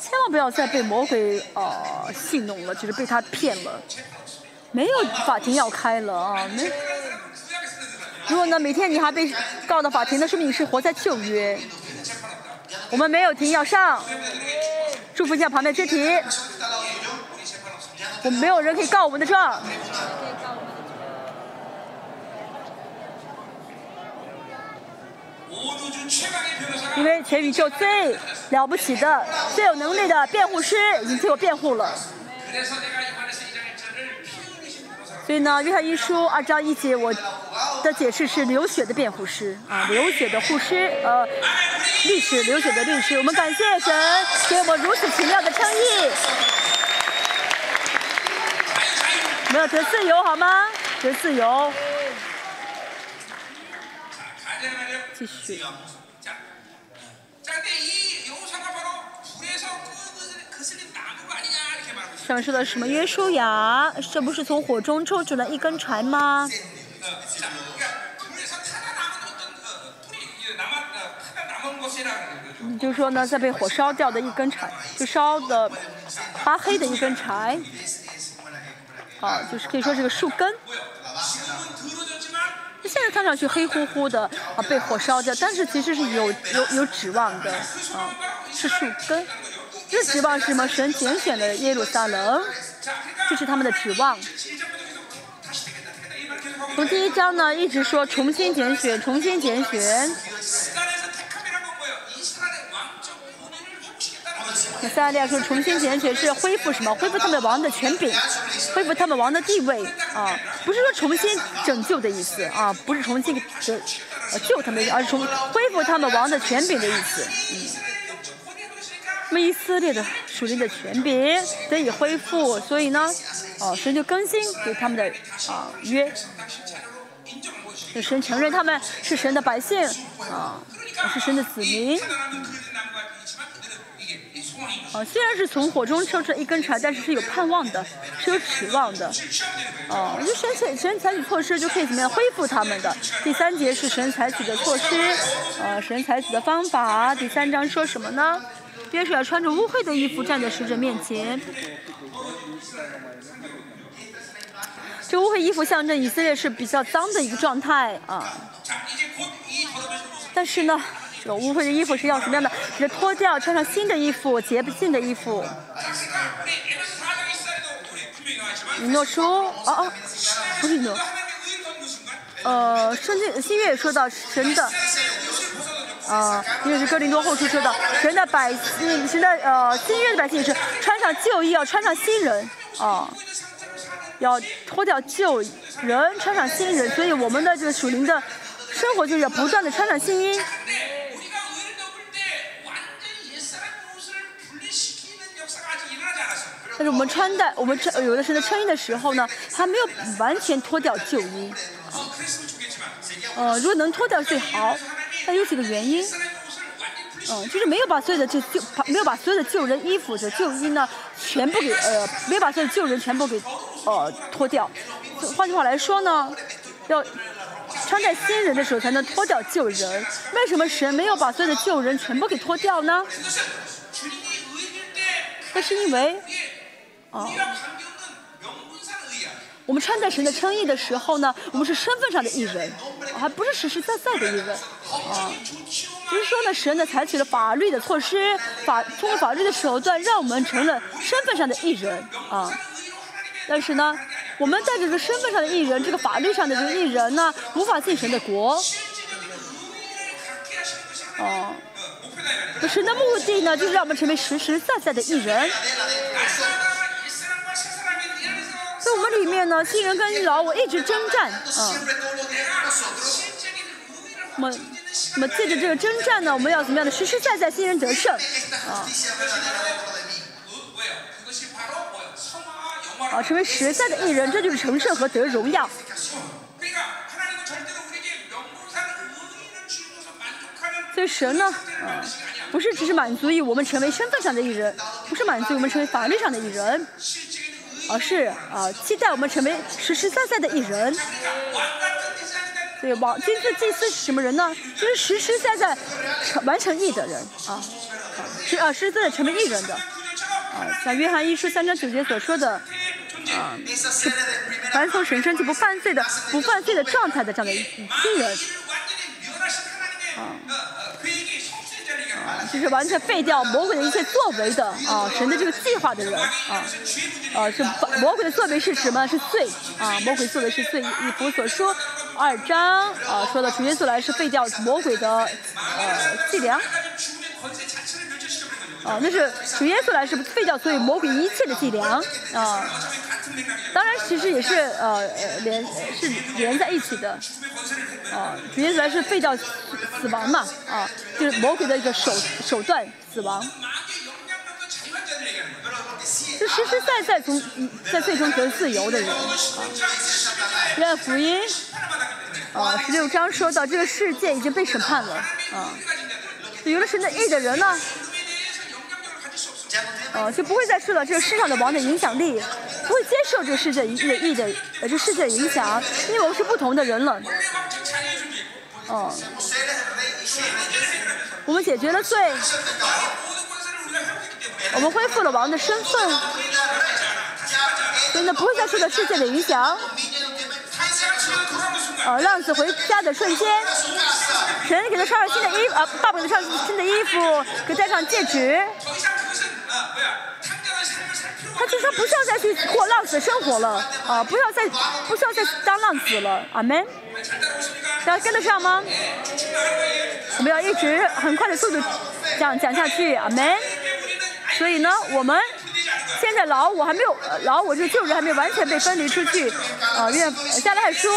千万不要再被魔鬼呃戏弄了，就是被他骗了，没有法庭要开了啊，没。如果呢，每天你还被告到法庭，那说明你是活在旧约。我们没有停，要上。祝福一下旁边肢体。我们没有人可以告我们的状。因为全宇宙最了不起的、最有能力的辩护师已经替我辩护了。所以呢，约翰一书二章一节，我的解释是流血的辩护师啊，流血的护师，呃，律师，流血的律师。我们感谢神给我们如此奇妙的称义。没有得自由好吗？得自由。继续。上面说的什么约书亚？这不是从火中抽出来一根柴吗？就是说呢，在被火烧掉的一根柴，就烧的发黑的一根柴，啊，就是可以说是个树根。现在看上去黑乎乎的啊，被火烧掉，但是其实是有有有指望的啊，是树根。这指望是什么？神拣选的耶路撒冷，这是他们的指望。从第一章呢，一直说重新拣选，重新拣选。那撒利亚说重新拣选是恢复什么？恢复他们王的权柄，恢复他们王的地位啊！不是说重新拯救的意思啊，不是重新拯救他们，而是重恢复他们王的权柄的意思。嗯。那么以色列的属灵的权柄得以恢复，所以呢，哦，神就更新给他们的啊约，神承认他们是神的百姓啊，是神的子民。虽然是从火中抽出一根柴，但是是有盼望的，是有指望的。哦，就神采神采取措施就可以怎么样恢复他们的。第三节是神采取的措施，呃，神采取的方法。第三章说什么呢？约书亚穿着污秽的衣服站在使者面前，这污秽衣服象征以色列是比较脏的一个状态啊。但是呢，这个污秽的衣服是要什么样的？是脱掉，穿上新的衣服，洁净的衣服。以诺说，哦哦，不是以诺，呃，圣经新约也说到神的。啊，因为是哥林多后书说的，神的百姓，神的呃新约的百姓是穿上旧衣，要穿上新人啊，要脱掉旧人，穿上新人。所以我们的这个属灵的生活就是要不断的穿上新衣。但是我们穿戴，我们穿有的时候穿衣的时候呢，还没有完全脱掉旧衣。呃，如果能脱掉最好。但有几个原因，嗯，就是没有把所有的旧旧，没有把所有的旧人衣服的旧衣呢，全部给呃，没有把所有旧人全部给呃脱掉。换句话来说呢，要穿戴新人的时候才能脱掉旧人。为什么神没有把所有的旧人全部给脱掉呢？那是因为，啊。我们穿戴神的称义的时候呢，我们是身份上的艺人，还不是实实在在的艺人啊。只是说呢，神呢采取了法律的措施，法通过法律的手段，让我们成了身份上的艺人啊。但是呢，我们带着这个身份上的艺人，这个法律上的这个艺人呢，无法进神的国。哦，神的目的呢，就是让我们成为实实在在的艺人。在我们里面呢，新人跟老我一直征战，啊。我们，我们借着这个征战呢，我们要怎么样的实实在在新人得胜，啊。啊，成为实在的艺人，这就是成圣和得荣耀。所以神呢，啊，不是只是满足于我们成为身份上的艺人，不是满足于我们成为法律上的艺人，而是啊，期待我们成为实实在在的艺人。所以王金字祭司是什么人呢？就是实实在在成完成义的人啊，是啊，实实在在成为艺人的。啊，像约翰一书三章九节所说的，啊，是凡从神生就不犯罪的、不犯罪的状态的这样的新人，啊，就是完全废掉魔鬼的一切作为的啊，神的这个计划的人啊，呃，是魔鬼的作为是什么？是罪啊，魔鬼作为是罪。以弗所说二章啊，说的主耶稣来是废掉魔鬼的呃伎俩。啊，那是主耶稣来是废掉所有魔鬼一切的伎俩啊。当然，其实也是呃连是连在一起的啊。主耶稣来是废掉死亡嘛啊，就是魔鬼的一个手手段死亡。就实实在在从在最终得自由的人啊。约福音啊十六章说到这个世界已经被审判了啊。有了神的义的人呢？呃，就不会再受到这个世上的王的影响力，不会接受这个世界一的意的呃这世界的影响，因为我们是不同的人了。哦，我们解决了罪，我们恢复了王的身份，真的不会再受到世界的影响。呃，浪子回家的瞬间，神给他穿上新的衣服，啊，爸爸给他穿上新的衣服，给戴上戒指。他就说不需要再去过浪子生活了，啊，不要再不需要再当浪子了，阿门。大家跟得上吗？我们要一直很快的速度讲讲下去，阿门。所以呢，我们现在老我还没有老我这个旧人还没有完全被分离出去，啊，愿加拉太书，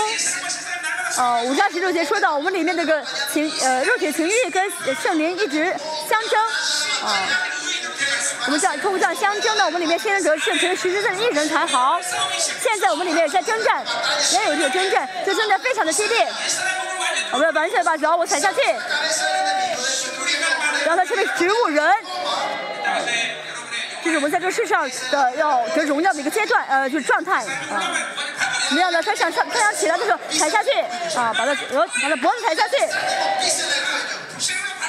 呃，五章十六节说到我们里面那个情呃肉体情欲跟圣灵一直相争，啊。我们这样通过这样相争呢，我们里面新人得胜，成为实实在在的艺人才好。现在我们里面也在征战，也有这个征战，这征战非常的激烈。我们要完全把脚我踩下去，让他成为植物人。这是我们在这个世上的要得荣耀的一个阶段，呃，就是状态啊。怎么样呢？他想上，他想起来的时候踩下去，啊，把他呃把他脖子踩下去，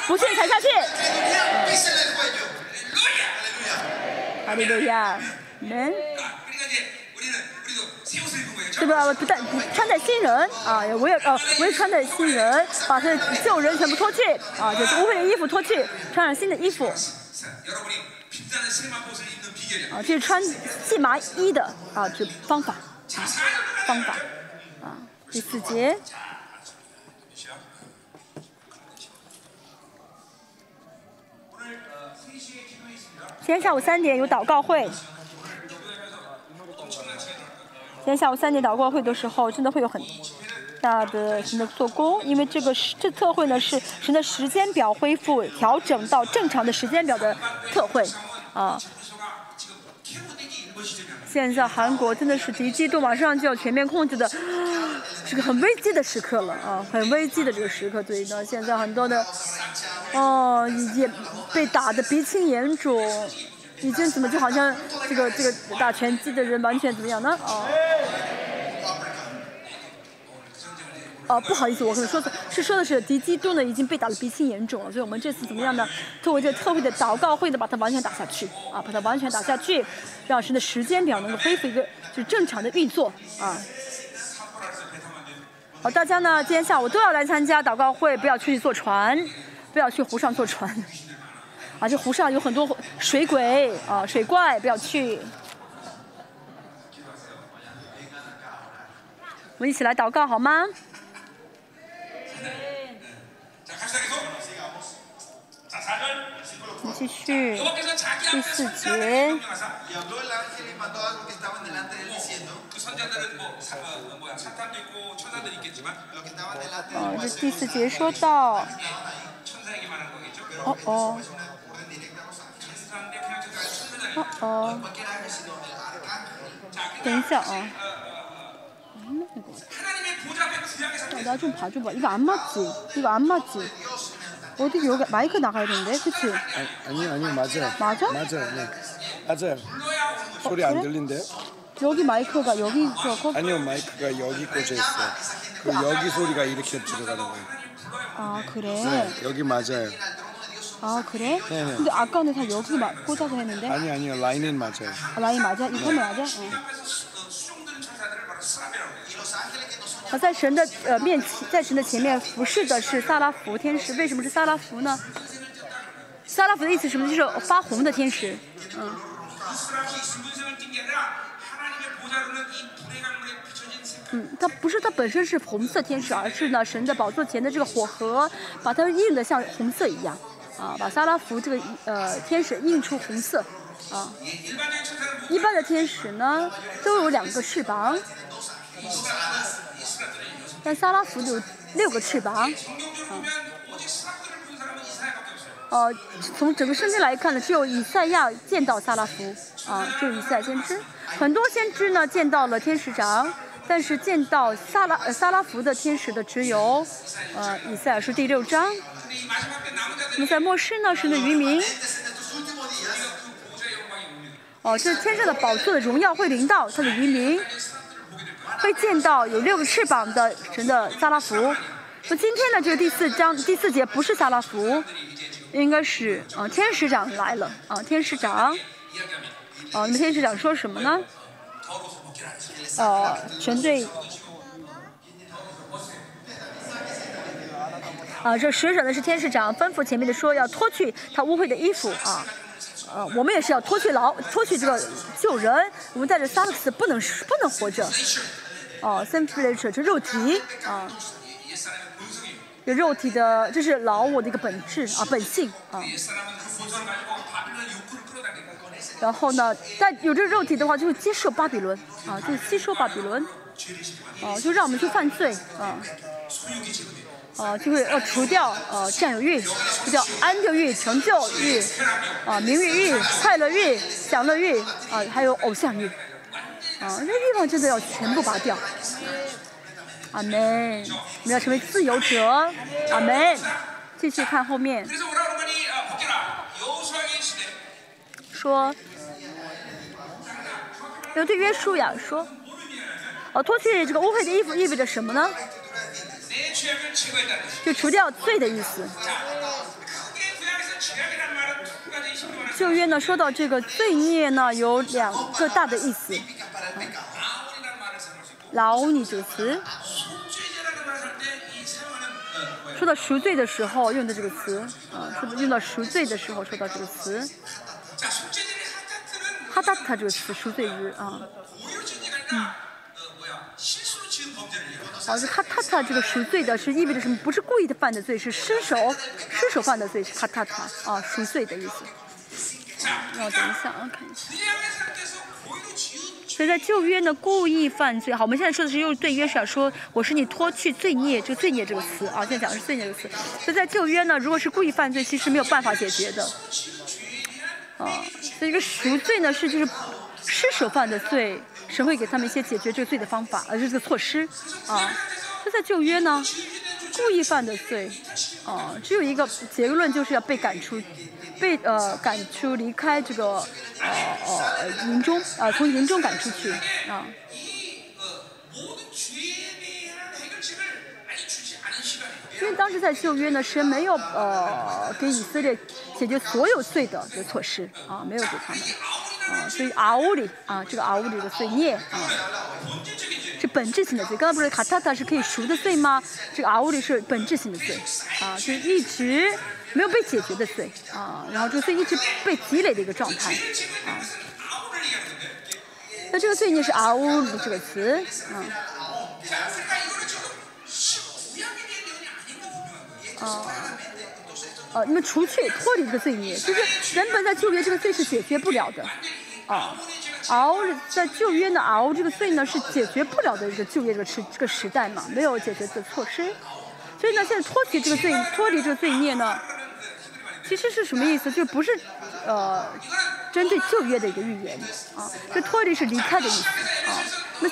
不信踩下去。利路亚，门，对吧？不带穿戴新人啊，我也呃，我也穿戴新人，把这旧人全部脱去啊，就是污秽的衣服脱去，穿上新的衣服。啊，这是穿细麻衣的啊，这方法啊，方法啊，第四节。今天下午三点有祷告会。今天下午三点祷告会的时候，真的会有很大的神的做工，因为这个这特会呢是神的时间表恢复调整到正常的时间表的特会啊。现在韩国真的是敌机都马上就要全面控制的，这个很危机的时刻了啊，很危机的这个时刻，所以呢，现在很多的。哦，也被打得鼻青眼肿，已经怎么就好像这个这个打拳击的人完全怎么样呢？哦，哦，不好意思，我可能说错，是说的是敌基督呢已经被打得鼻青眼肿了，所以我们这次怎么样呢？通过这个特会的祷告会呢，把它完全打下去，啊，把它完全打下去，让神的时间表能够恢复一个就是正常的运作，啊。好，大家呢今天下午都要来参加祷告会，不要出去坐船。不要去湖上坐船。啊这湖上有很多水鬼啊水怪不要去。我们一起来祷告好吗？我们继续。第四节。哦这第四节说到 얘기만 한 거겠죠? 어 어. 어, 어, 어. 어, 어. 댄서, 어. 나좀 봐줘봐. 이거 안 맞지? 이거 안 맞지? 어디 여기 마이크 나가야 되는데, 그치? 아, 아니, 아니, 맞아요. 맞아? 맞아요, 네. 맞아요. 어, 소리 안 그래? 들린대요? 여기 마이크가 여기 있어. 아니요, 마이크가 여기 꽂혀있어. 그 여기 소리가 이렇게 들어가는 거예요. 아 그래? 네 여기 맞아요. 아 그래? 네네. 근데 아까는 다 여기 마- 꽂아서 했는데 아니 아니요 라인은 맞아요. 아, 라인 맞아? 이 화면 맞아? 어. 수종드는 천사들을 바로 스라비라고 해요. 啊，在神的呃面前，在神的前面服侍的是萨拉福天使。为什么是萨拉福呢？萨拉福的意思是什么？就是发红的天使。嗯， 嗯，它不是它本身是红色天使，而是呢神的宝座前的这个火盒，把它印的像红色一样，啊，把萨拉福这个呃天使印出红色，啊，一般的天使呢都有两个翅膀，但萨拉福有六个翅膀，啊。哦、呃，从整个圣经来看呢，只有以赛亚见到萨拉夫，啊，就以赛先知。很多先知呢见到了天使长，但是见到萨拉、呃、萨拉福的天使的只有，呃，以赛亚书第六章。那么在末世呢，神的渔民。哦，这天上的宝座的荣耀会临到他的渔民，会见到有六个翅膀的神的萨拉福。那今天呢，这个第四章第四节不是萨拉福，应该是、呃、天使长来了啊、呃、天使长。哦、呃，那么天使长说什么呢？呃，全队，啊，这使者呢是天使长吩咐前面的说要脱去他污秽的衣服啊，呃，我们也是要脱去牢，脱去这个救人，我们带着萨克斯不能不能活着，哦 s i m p l y 这肉体啊，这肉体的这是老我的一个本质啊本性啊。然后呢，但有这个肉体的话，就会接受巴比伦啊，就吸收巴比伦，哦、就让我们去犯罪啊，啊，就会要除掉呃占有欲，除掉安定欲、成就欲，啊、名誉欲、快乐欲、享乐欲啊、还有偶像欲，啊、这欲望真的要全部拔掉。阿门，我们要成为自由者。阿门。继续看后面说要对约束呀说哦脱去这个污秽的衣服意味着什么呢？就除掉罪的意思。就约呢说到这个罪孽呢有两个大的意思。劳你这个词。说到赎罪的时候用的这个词啊说到用到赎罪的时候说到这个词。哈达塔这个词赎罪日啊，嗯，好这是哈塔塔这个赎罪的是意味着什么？不是故意的，犯的罪是失手，失手犯的罪是哈塔塔啊。赎罪的意思，那我等一下啊，看一下。所以在旧约呢，故意犯罪。好，我们现在说的是用对约该是想说我是你脱去罪孽。就罪孽这个词啊，现在讲的是罪孽这个词。所以在旧约呢，如果是故意犯罪，其实没有办法解决的。啊，所以这个赎罪呢是就是失手犯的罪，神会给他们一些解决这个罪的方法，呃，这个措施啊。他在旧约呢，故意犯的罪，啊，只有一个结论就是要被赶出，被呃赶出离开这个呃呃营中啊，从营中赶出去啊。因为当时在旧约呢，神没有呃给以色列解决所有罪的这个措施啊，没有给他们啊，所以阿乌里啊，这个阿乌里的罪孽啊，是本质性的罪。刚刚不是卡塔塔是可以赎的罪吗？这个阿乌里是本质性的罪啊，就一直没有被解决的罪啊，然后这个罪一直被积累的一个状态啊。那这个罪孽是阿乌里这个词啊。啊、呃，你们除去脱离这个罪孽，就是原本在旧约这个罪是解决不了的，啊，熬在旧约呢熬这个罪呢是解决不了的一个旧约这个时这个时代嘛，没有解决的措施，所以呢现在脱离这个罪，脱离这个罪孽呢，其实是什么意思？就不是呃针对旧约的一个预言啊，这脱离是离开的意思啊。那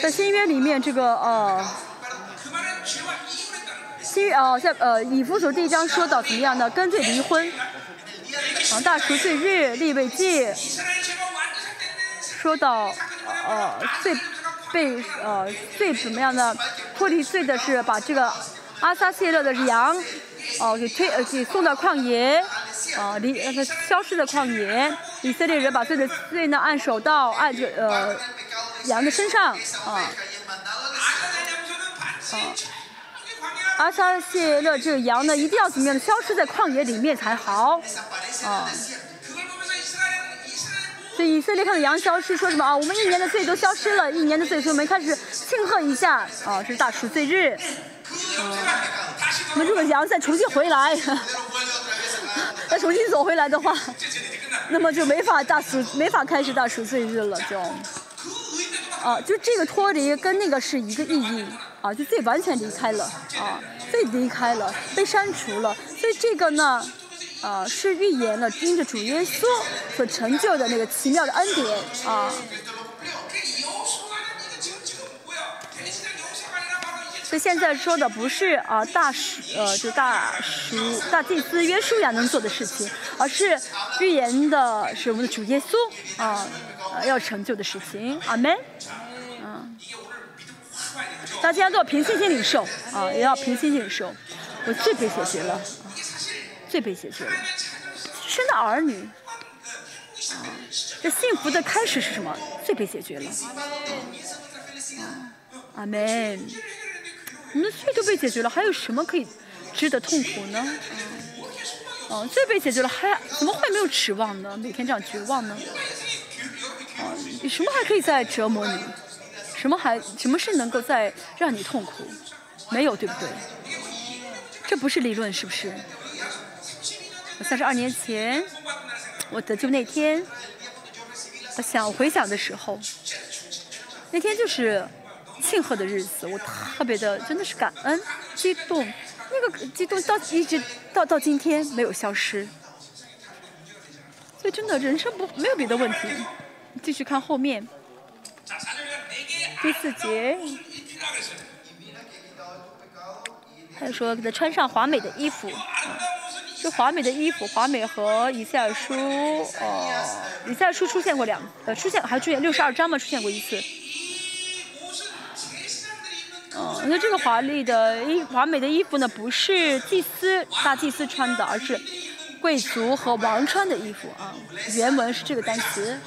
在新约里面这个呃。七呃，在呃以弗所第一章说到怎么样呢？跟罪离婚，啊，大除罪日立为祭，说到呃最被呃最怎么样呢？脱离罪的是把这个阿萨谢勒的羊哦、呃、给推呃给送到旷野，啊、呃、离、呃、消失的旷野，以色列人把罪的罪呢按手到按这呃羊的身上啊啊。呃阿撒谢勒这个羊呢，一定要怎么样？消失在旷野里面才好啊！所以以色列看羊消失，说什么啊？我们一年的罪都消失了，一年的罪，所以我们开始庆贺一下啊！这是大赎罪日，啊！我们这个羊再重新回来，再重新走回来的话，那么就没法大赎，没法开始大赎罪日了，就啊，就这个脱离跟那个是一个意义。啊，就自己完全离开了啊，被离开了，被删除了。所以这个呢，啊，是预言了，盯着主耶稣所成就的那个奇妙的恩典啊。所以现在说的不是啊，大师呃，就大师大祭司约书亚能做的事情，而是预言的是我们的主耶稣啊，要成就的事情。阿门。嗯。大家都要凭信心领受啊，也要凭信心领受。我最被解决了，啊、最被解决了，生的儿女啊，这幸福的开始是什么？最被解决了。阿、啊、门。我们的罪都被解决了，还有什么可以值得痛苦呢？哦、啊，最被解决了，还怎么会没有指望呢？每天这样绝望呢？啊，你什么还可以再折磨你？什么还什么事能够再让你痛苦？没有对不对？这不是理论是不是？我三十二年前我的就那天我想回想的时候那天就是庆贺的日子我特别的真的是感恩激动。那个激动到一直到到今天没有消失。所以真的人生不没有别的问题。继续看后面。第四节，他说给他穿上华美的衣服啊，这华美的衣服，华美和以赛尔书，呃，以赛尔书出现过两，呃，出现还出现六十二章嘛，出现过一次。嗯，那这个华丽的衣，华美的衣服呢，不是祭司大祭司穿的，而是贵族和王穿的衣服啊。原文是这个单词。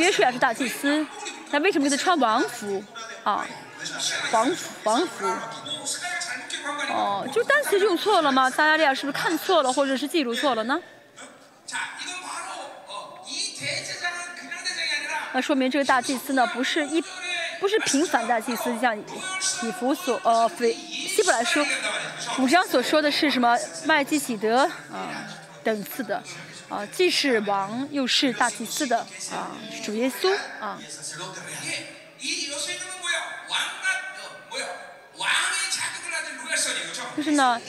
约书亚是大祭司，那为什么给他穿王服啊？王服，王服。哦，就单词用错了吗？撒加利亚是不是看错了，或者是记录错了呢？那说明这个大祭司呢，不是一，不是平凡大祭司，像以弗所呃，非希伯来书五章所说的是什么麦基喜德啊、等次的，啊，既是王又是大祭司的啊，主耶稣啊。就是呢，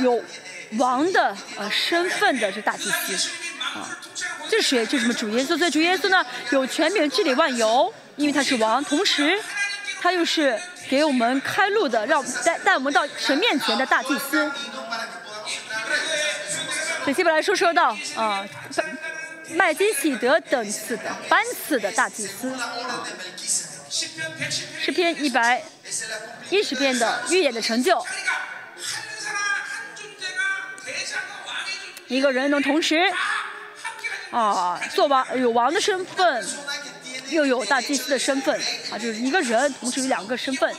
有王的呃身份的这大祭司啊，这是谁？就是什么主耶稣？所以主耶稣呢有权柄治理万有，因为他是王，同时他又是给我们开路的，让带带我们到神面前的大祭司。首本来说说到啊，麦基喜德等次的班次的大祭司，十篇一百一十篇的预言的成就。一个人能同时啊做王，有王的身份，又有大祭司的身份啊，就是一个人同时有两个身份。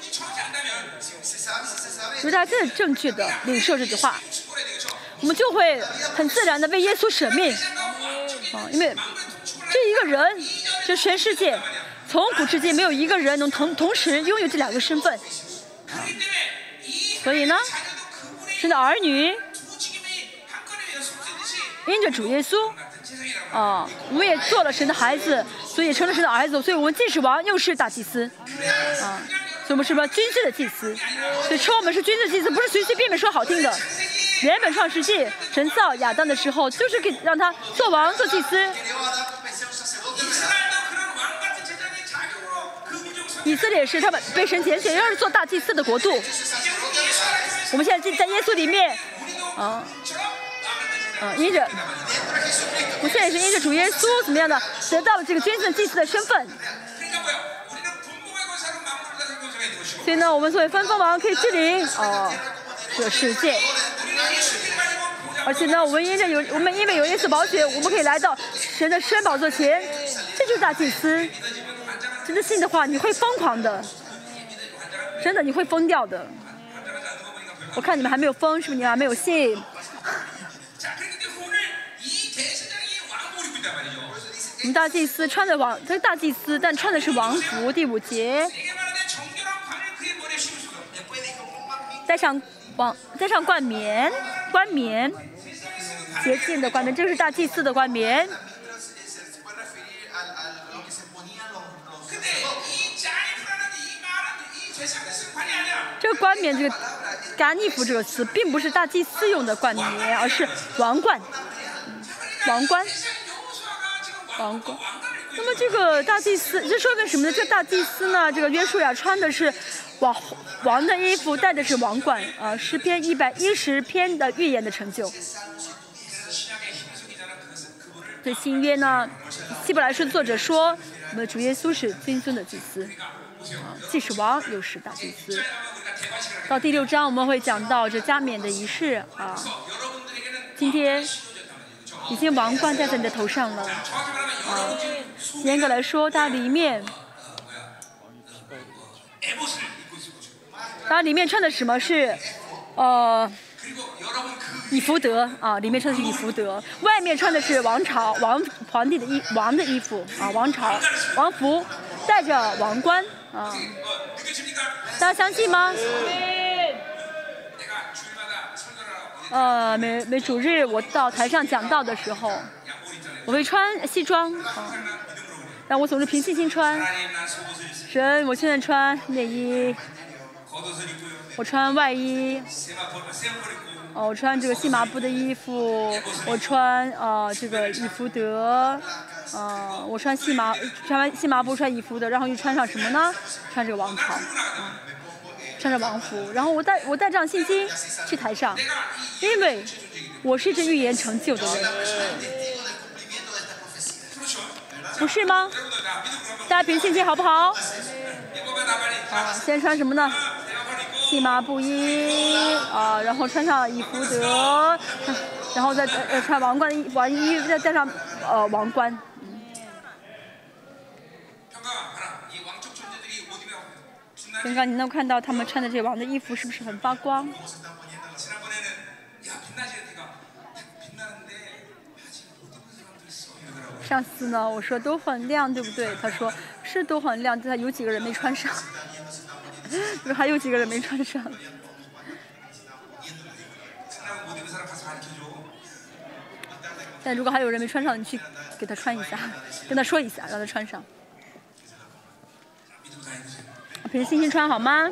如大家更正确的领受这句话，我们就会很自然的为耶稣舍命，啊，因为这一个人，就全世界，从古至今没有一个人能同同时拥有这两个身份。所以呢，神的儿女，因着主耶稣，啊，我也做了神的孩子，所以成了神的儿子，所以我们既是王又是大祭司，啊，所以我们是吧，君子的祭司，所以称我们是君子的祭司，不是随随便便说好听的。原本创世纪神造亚当的时候，就是给让他做王做祭司。以色列是他们被神拣选，又是做大祭司的国度。我们现在在耶稣里面，啊，啊，因着，我现在是因着主耶稣怎么样的，得到了这个君赠祭司的身份。所以呢，我们作为分封王可以治理哦这世界。而且呢，我们因为有我们因为有耶稣宝血，我们可以来到神的圣宝座前，这就是大祭司。真的信的话，你会疯狂的，真的你会疯掉的。我看你们还没有疯，是不是你们还没有信？我们大祭司穿的王，他是大祭司，但穿的是王服。第五节，戴上王，戴上冠冕，冠冕。洁净的冠冕，这个是大祭司的冠冕。这个冠冕，这个加尼夫这个词，并不是大祭司用的冠冕，而是王冠，王冠，王冠。那么这个大祭司，这说明什么呢？这大祭司呢，这个约书亚穿的是王王的衣服，戴的是王冠，啊，诗篇一百一十篇的预言的成就。这新约呢，《希伯来书》作者说，我们主耶稣是尊尊的祭司，啊，既是王又是大祭司。到第六章我们会讲到这加冕的仪式，啊，今天已经王冠戴在你的头上了，啊，严格来说，它里面，它里面穿的什么是，呃。以福德啊，里面穿的是以福德，外面穿的是王朝王皇帝的衣王的衣服啊，王朝王服，戴着王冠啊，大家相信吗？呃，每每主日我到台上讲道的时候，我会穿西装啊，但我总是凭信心穿。神，我现在穿内衣。我穿外衣，哦，我穿这个细麻布的衣服，我穿啊、呃、这个以福德，呃，我穿细麻穿完细麻布穿以福德，然后又穿上什么呢？穿这个王袍，啊、穿着王服，然后我带我带上信心去台上，因为我是一预言成就的人。不是吗？大家凭信心好不好？好、啊，先穿什么呢？戏麻布衣，啊，然后穿上衣福德，然后再穿王冠，王衣，再戴上呃王冠。刚刚你能看到他们穿的这王的衣服是不是很发光？上次呢，我说都很亮，对不对？他说是都很亮，但他有几个人没穿上。如 果还有几个人没穿上，但如果还有人没穿上，你去给他穿一下，跟他说一下，让他穿上。我陪星星穿好吗？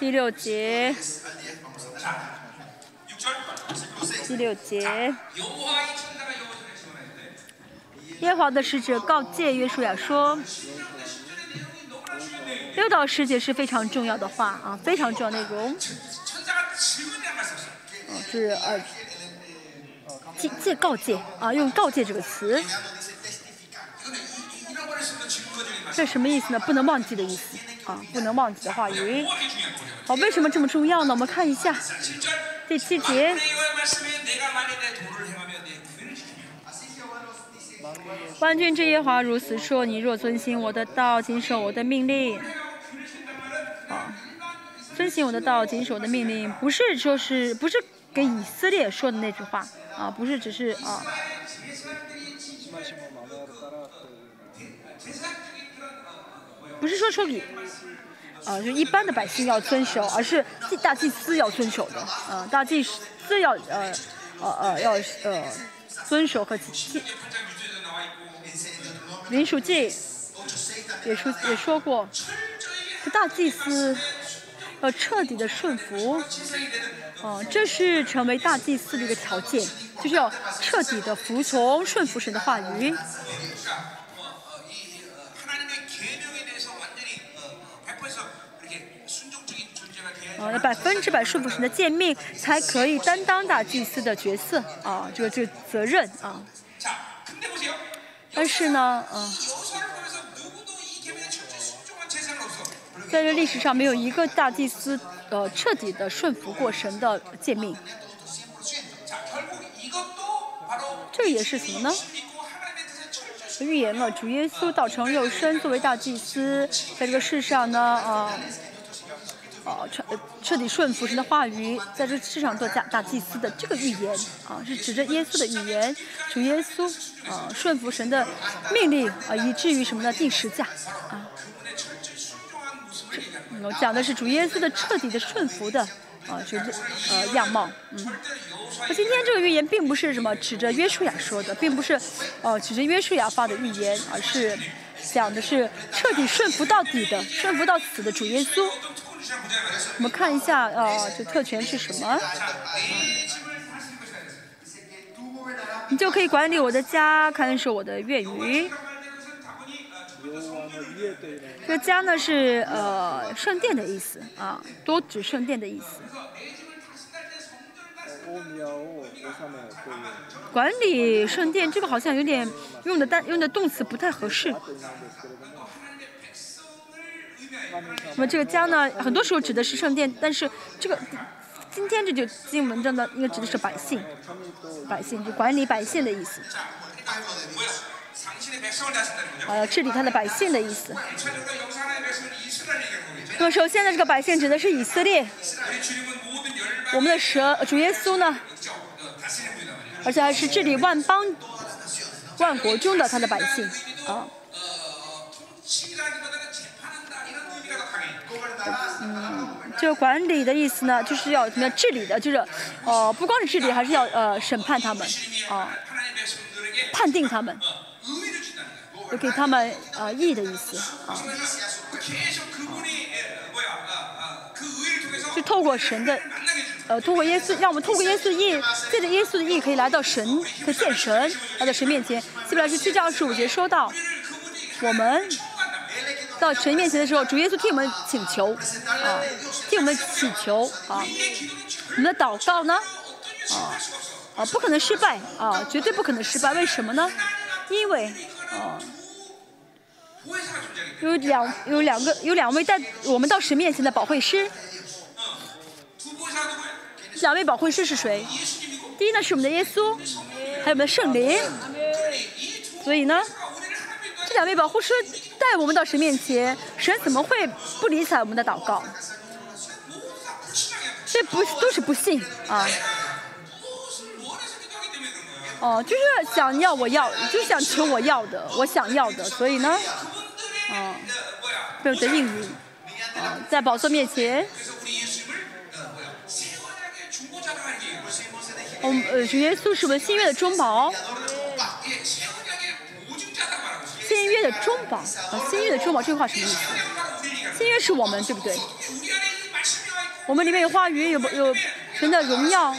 第六节，第六节。耶和华的使者告诫约书亚说，六到十节是非常重要的话啊，非常重要内容。是呃，借借告诫啊，用告诫这个词。这什么意思呢？不能忘记的意思啊，不能忘记的话语。好，为什么这么重要呢？我们看一下第七节。万军之耶和华如此说：你若遵行我的道，谨守我的命令，啊，遵行我的道，谨守我的命令，不是说是，不是跟以色列说的那句话，啊，不是只是啊，不是说说理，啊，就一般的百姓要遵守，而是大祭司要遵守的，呃，大祭司要呃，呃呃要呃遵守和谨。林书记也说也说过，大祭司要彻底的顺服，啊，这是成为大祭司的一个条件，就是要彻底的服从顺服神的话语，啊，要百分之百顺服神的诫命，才可以担当大祭司的角色，啊，这个这个责任，啊。但是呢，嗯，在这历史上没有一个大祭司呃彻底的顺服过神的诫命，这也是什么呢？预言了主耶稣道成肉身作为大祭司，在这个世上呢，啊。哦，彻彻底顺服神的话语，在这世上做假大祭司的这个预言啊，是指着耶稣的预言，主耶稣啊，顺服神的命令啊，以至于什么呢？第十架啊，我讲的是主耶稣的彻底的顺服的啊，就是呃样貌。嗯，那今天这个预言并不是什么指着约书亚说的，并不是哦指着约书亚发的预言，而是讲的是彻底顺服到底的、顺服到死的主耶稣。我们看一下呃这特权是什么？你就可以管理我的家看是我的粤语。这个家呢是呃圣殿的意思啊多指圣殿的意思。管理圣殿这个好像有点用的单用的动词不太合适。那么这个家呢，很多时候指的是圣殿，但是这个今天这就经文中的应该指的是百姓，百姓就管理百姓的意思。呃，治理他的百姓的意思。那么首先呢，这个百姓指的是以色列。我们的蛇主耶稣呢，而且还是治理万邦、万国中的他的百姓啊。嗯就管理的意思呢就是要怎么治理的就是哦不光是治理还是要呃审判他们啊判定他们就给他们呃意的意思啊就透过神的呃透过耶稣让我们透过耶稣的意借着耶稣的意可以来到神的现神来到神面前。西班牙是聚焦主角说道我们到神面前的时候主耶稣替我们请求啊替我们祈求啊。我们的祷告呢？啊啊不可能失败啊绝对不可能失败。为什么呢？因为啊有两有两个有两位在我们到神面前的保惠师。两位保惠师是谁？第一呢是我们的耶稣还有我们的圣灵。所以呢假位保护师带我们到神面前，神怎么会不理睬我们的祷告？这不都是不信啊？哦，就是想要我要，就想求我要的，我想要的，所以呢，哦，不要等你哦，在宝座面前，我们呃，耶稣是我们心愿的中保。新约的珠宝啊，新约的珠宝，这句话什么意思？新约是我们，对不对？我们里面有话语，有有神的荣耀。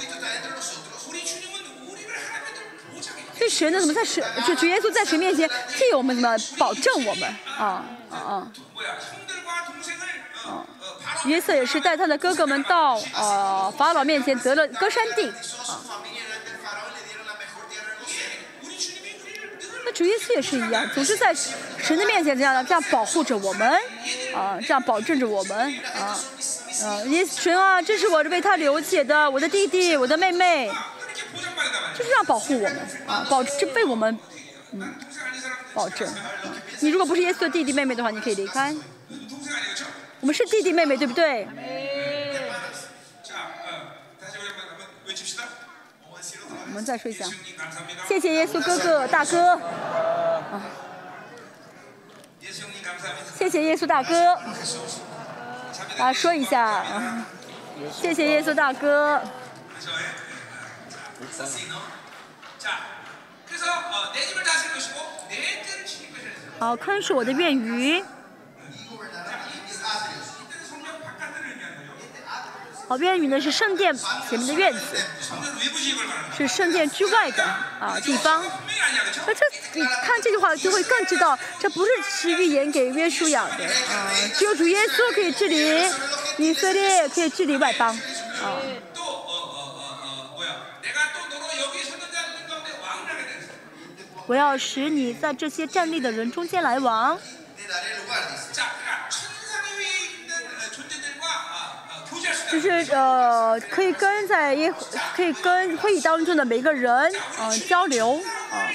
这神呢？怎么在神？就主耶稣在神面前替我们怎么保证我们？啊啊啊！啊，约瑟也是带他的哥哥们到呃法老面前，得了歌山地啊。主耶稣也是一样，总是在神的面前这样的这样保护着我们，啊，这样保证着我们，啊，啊，耶神啊，这是我为他流血的，我的弟弟，我的妹妹，就是这样保护我们，啊，保这为我们，嗯，保证。你如果不是耶稣的弟弟妹妹的话，你可以离开。我们是弟弟妹妹，对不对？我们再说一下。谢谢耶稣哥哥大哥。谢谢耶稣大哥。大家说一下。谢谢耶稣大哥。好宽恕我的怨语。好边语呢是圣殿前面的院子。是圣殿之外的啊地方。那这你看这句话就会更知道这不是是预言给约稣养的啊只有主耶稣可以治理以色列可以治理外邦啊。我要使你在这些站立的人中间来往。就是呃，可以跟在一可以跟会议当中的每个人嗯交流啊。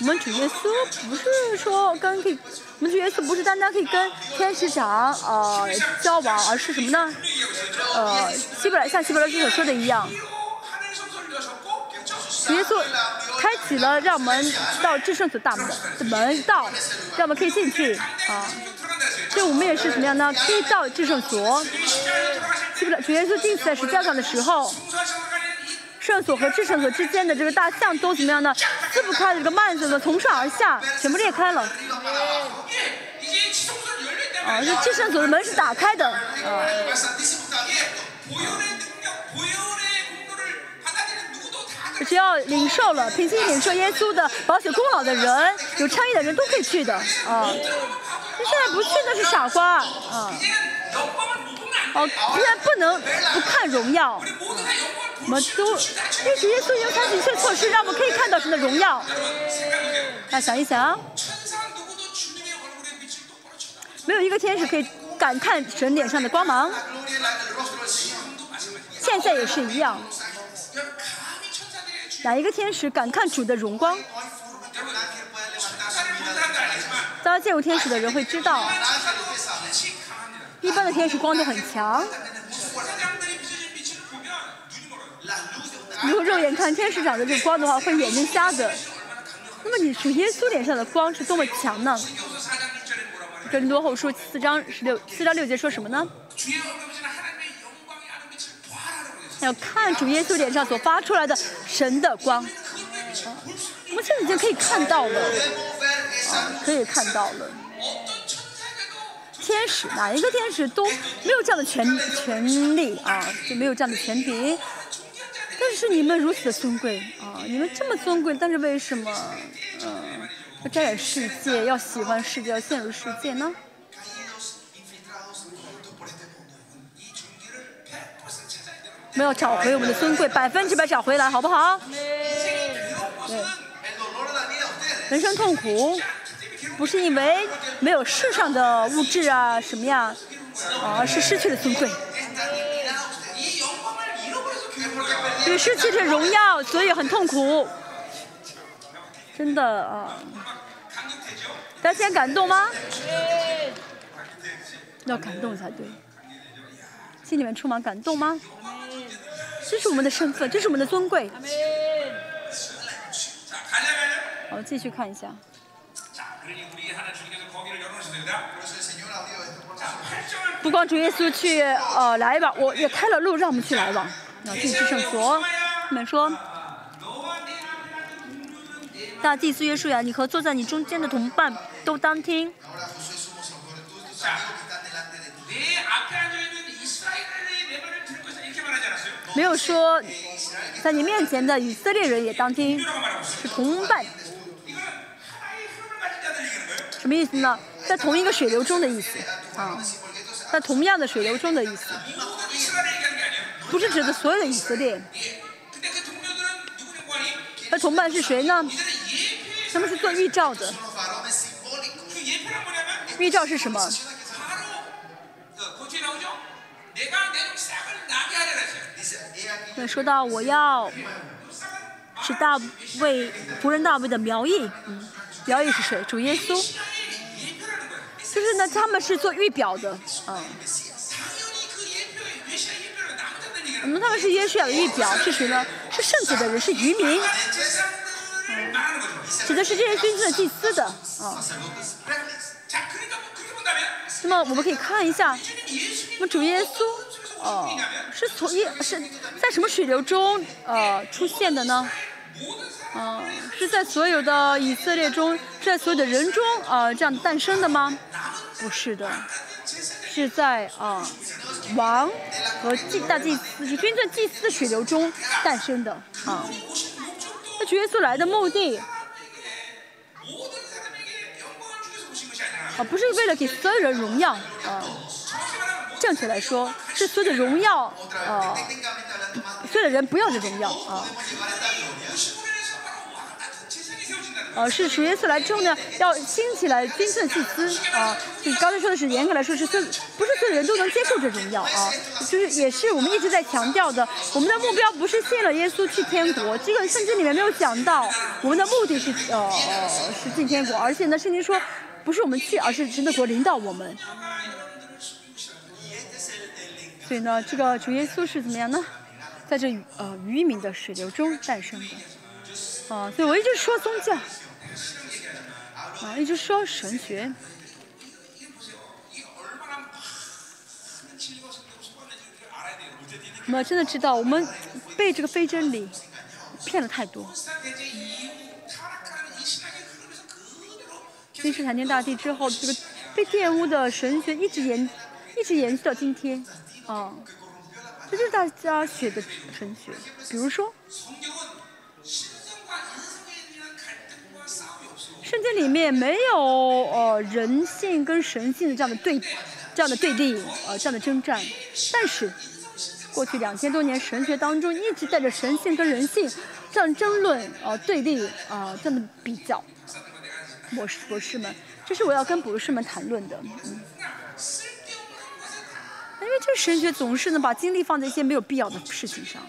我们主耶稣不是说跟可以，我们主耶稣不是单单可以跟天使长呃交往，而是什么呢？呃，希伯来像希伯来书所说的一样，耶稣开启了让我们到至圣所大门的门道，让我们可以进去啊。这我们也是怎么样呢？踢到这圣所，是不是主耶稣钉死在十字架上的时候，圣所和至圣所之间的这个大象都怎么样呢？撕不开的这个幔子呢，从上而下全部裂开了。啊，这至圣所的门是打开的。啊。只要领受了，平心领受耶稣的保险功劳的人，有倡议的人都可以去的啊。你现在不去那是傻瓜，啊！哦，现在不能不看荣耀，我们都这些所有采取一切措施，让我们可以看到神的荣耀。大家想一想，没有一个天使可以感叹神脸上的光芒，现在也是一样，哪一个天使敢看主的荣光？当然，进入天使的人会知道，一般的天使光都很强。如果肉眼看天使长的这个光的话，会眼睛瞎的。那么你属耶稣脸上的光是多么强呢？跟罗后书四章十六四章六节说什么呢？要看主耶稣脸上所发出来的神的光。我们现在已经可以看到了？啊可以看到了。天使哪一个天使都没有这样的权权利啊就没有这样的权利但是你们如此的尊贵啊你们这么尊贵但是为什么嗯要沾染世界要喜欢世界要陷入世界呢？我们要找回我们的尊贵百分之百找回来好不好？对。人生痛苦不是因为没有世上的物质啊什么呀而是失去了尊贵。对失去了荣耀所以很痛苦。真的啊。大家感动吗？要感动才对。心里面充满感动吗？这是我们的身份这是我们的尊贵。我们继续看一下。不光主耶稣去，呃，来吧，我也开了路，让我们去来往。那进去上所，你们说。大祭司耶稣呀，你和坐在你中间的同伴都当听。没有说，在你面前的以色列人也当听，是同伴。什么意思呢？在同一个水流中的意思啊，在同样的水流中的意思，不是指的所有的以色列。那同伴是谁呢？他们是做预兆的。预兆是什么？那说到我要是大卫，胡人大卫的苗裔，苗裔是谁？主耶稣。就是呢，他们是做预表的，嗯，我们他们是耶稣的预表是谁呢？是圣子的人，是渔民，嗯，指的是这些军正的祭司的，嗯。那么我们可以看一下，我们主耶稣，哦，是从耶是在什么水流中呃出现的呢？嗯，是在所有的以色列中，在所有的人中呃这样诞生的吗？不是的，是在啊，王和祭大祭司是真正祭司的血流中诞生的啊。那主耶稣来的目的啊，不是为了给所有人荣耀啊。正确来说，是所有的荣耀啊，所有的人不要的荣耀啊。呃，是主耶稣来之后呢，要兴起来君尊祭司啊。你刚才说的是严格来说是所不是所有人都能接受这种药啊，就是也是我们一直在强调的，我们的目标不是信了耶稣去天国，这个圣经里面没有讲到，我们的目的是呃是进天国，而且呢，圣经说不是我们去，而是神的国领导我们。所以呢，这个主耶稣是怎么样呢？在这呃渔民的水流中诞生的。啊，所以我一直说宗教，啊，也就是说神学，我们真的知道我们被这个非真理骗了太多。其实《坦天大地》之后，这个被玷污的神学一直延一直延续到今天。啊，这就是大家学的神学，比如说。圣经里面没有呃人性跟神性的这样的对这样的对立，呃这样的征战，但是过去两千多年神学当中一直带着神性跟人性这样争论呃对立啊、呃这样的比较。博士博士们，这是我要跟博士们谈论的，嗯。因为这个神学总是呢把精力放在一些没有必要的事情上，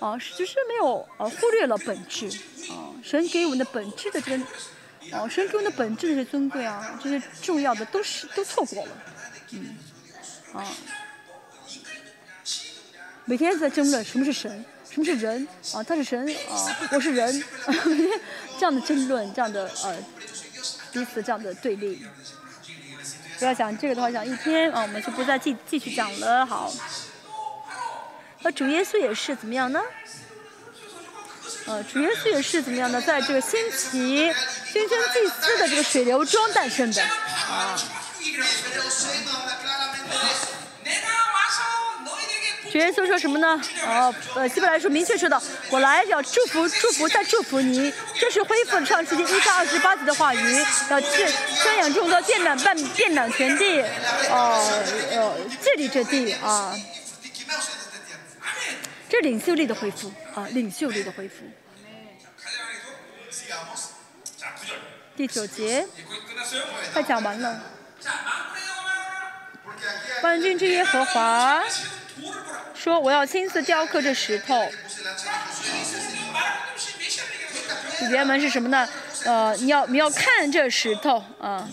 啊，是就是没有呃忽略了本质，啊，神给我们的本质的这个，哦、神中的本质是尊贵啊，这些重要的都是都错过了，嗯，啊，每天在争论什么是神，什么是人啊，他是神啊，我是人，这样的争论，这样的呃彼此这样的对立。不要讲这个的话，讲一天啊，我们就不再继继续讲了。好，那主耶稣也是怎么样呢？呃，主耶稣也是怎么样呢？在这个兴起新生祭司的这个水流中诞生的。主耶稣说什么呢？哦，呃，基本来说明确说到，我来要祝福、祝福再祝福你。这是恢复上世纪一章二十八节的话语，要去宣扬中国建党半建党全地，哦，呃，治理这地啊。这领袖力的恢复啊，领袖力的恢复。第九节，快讲完了。万军之耶和华说：“我要亲自雕刻这石头。”语言文是什么呢？呃，你要你要看这石头啊。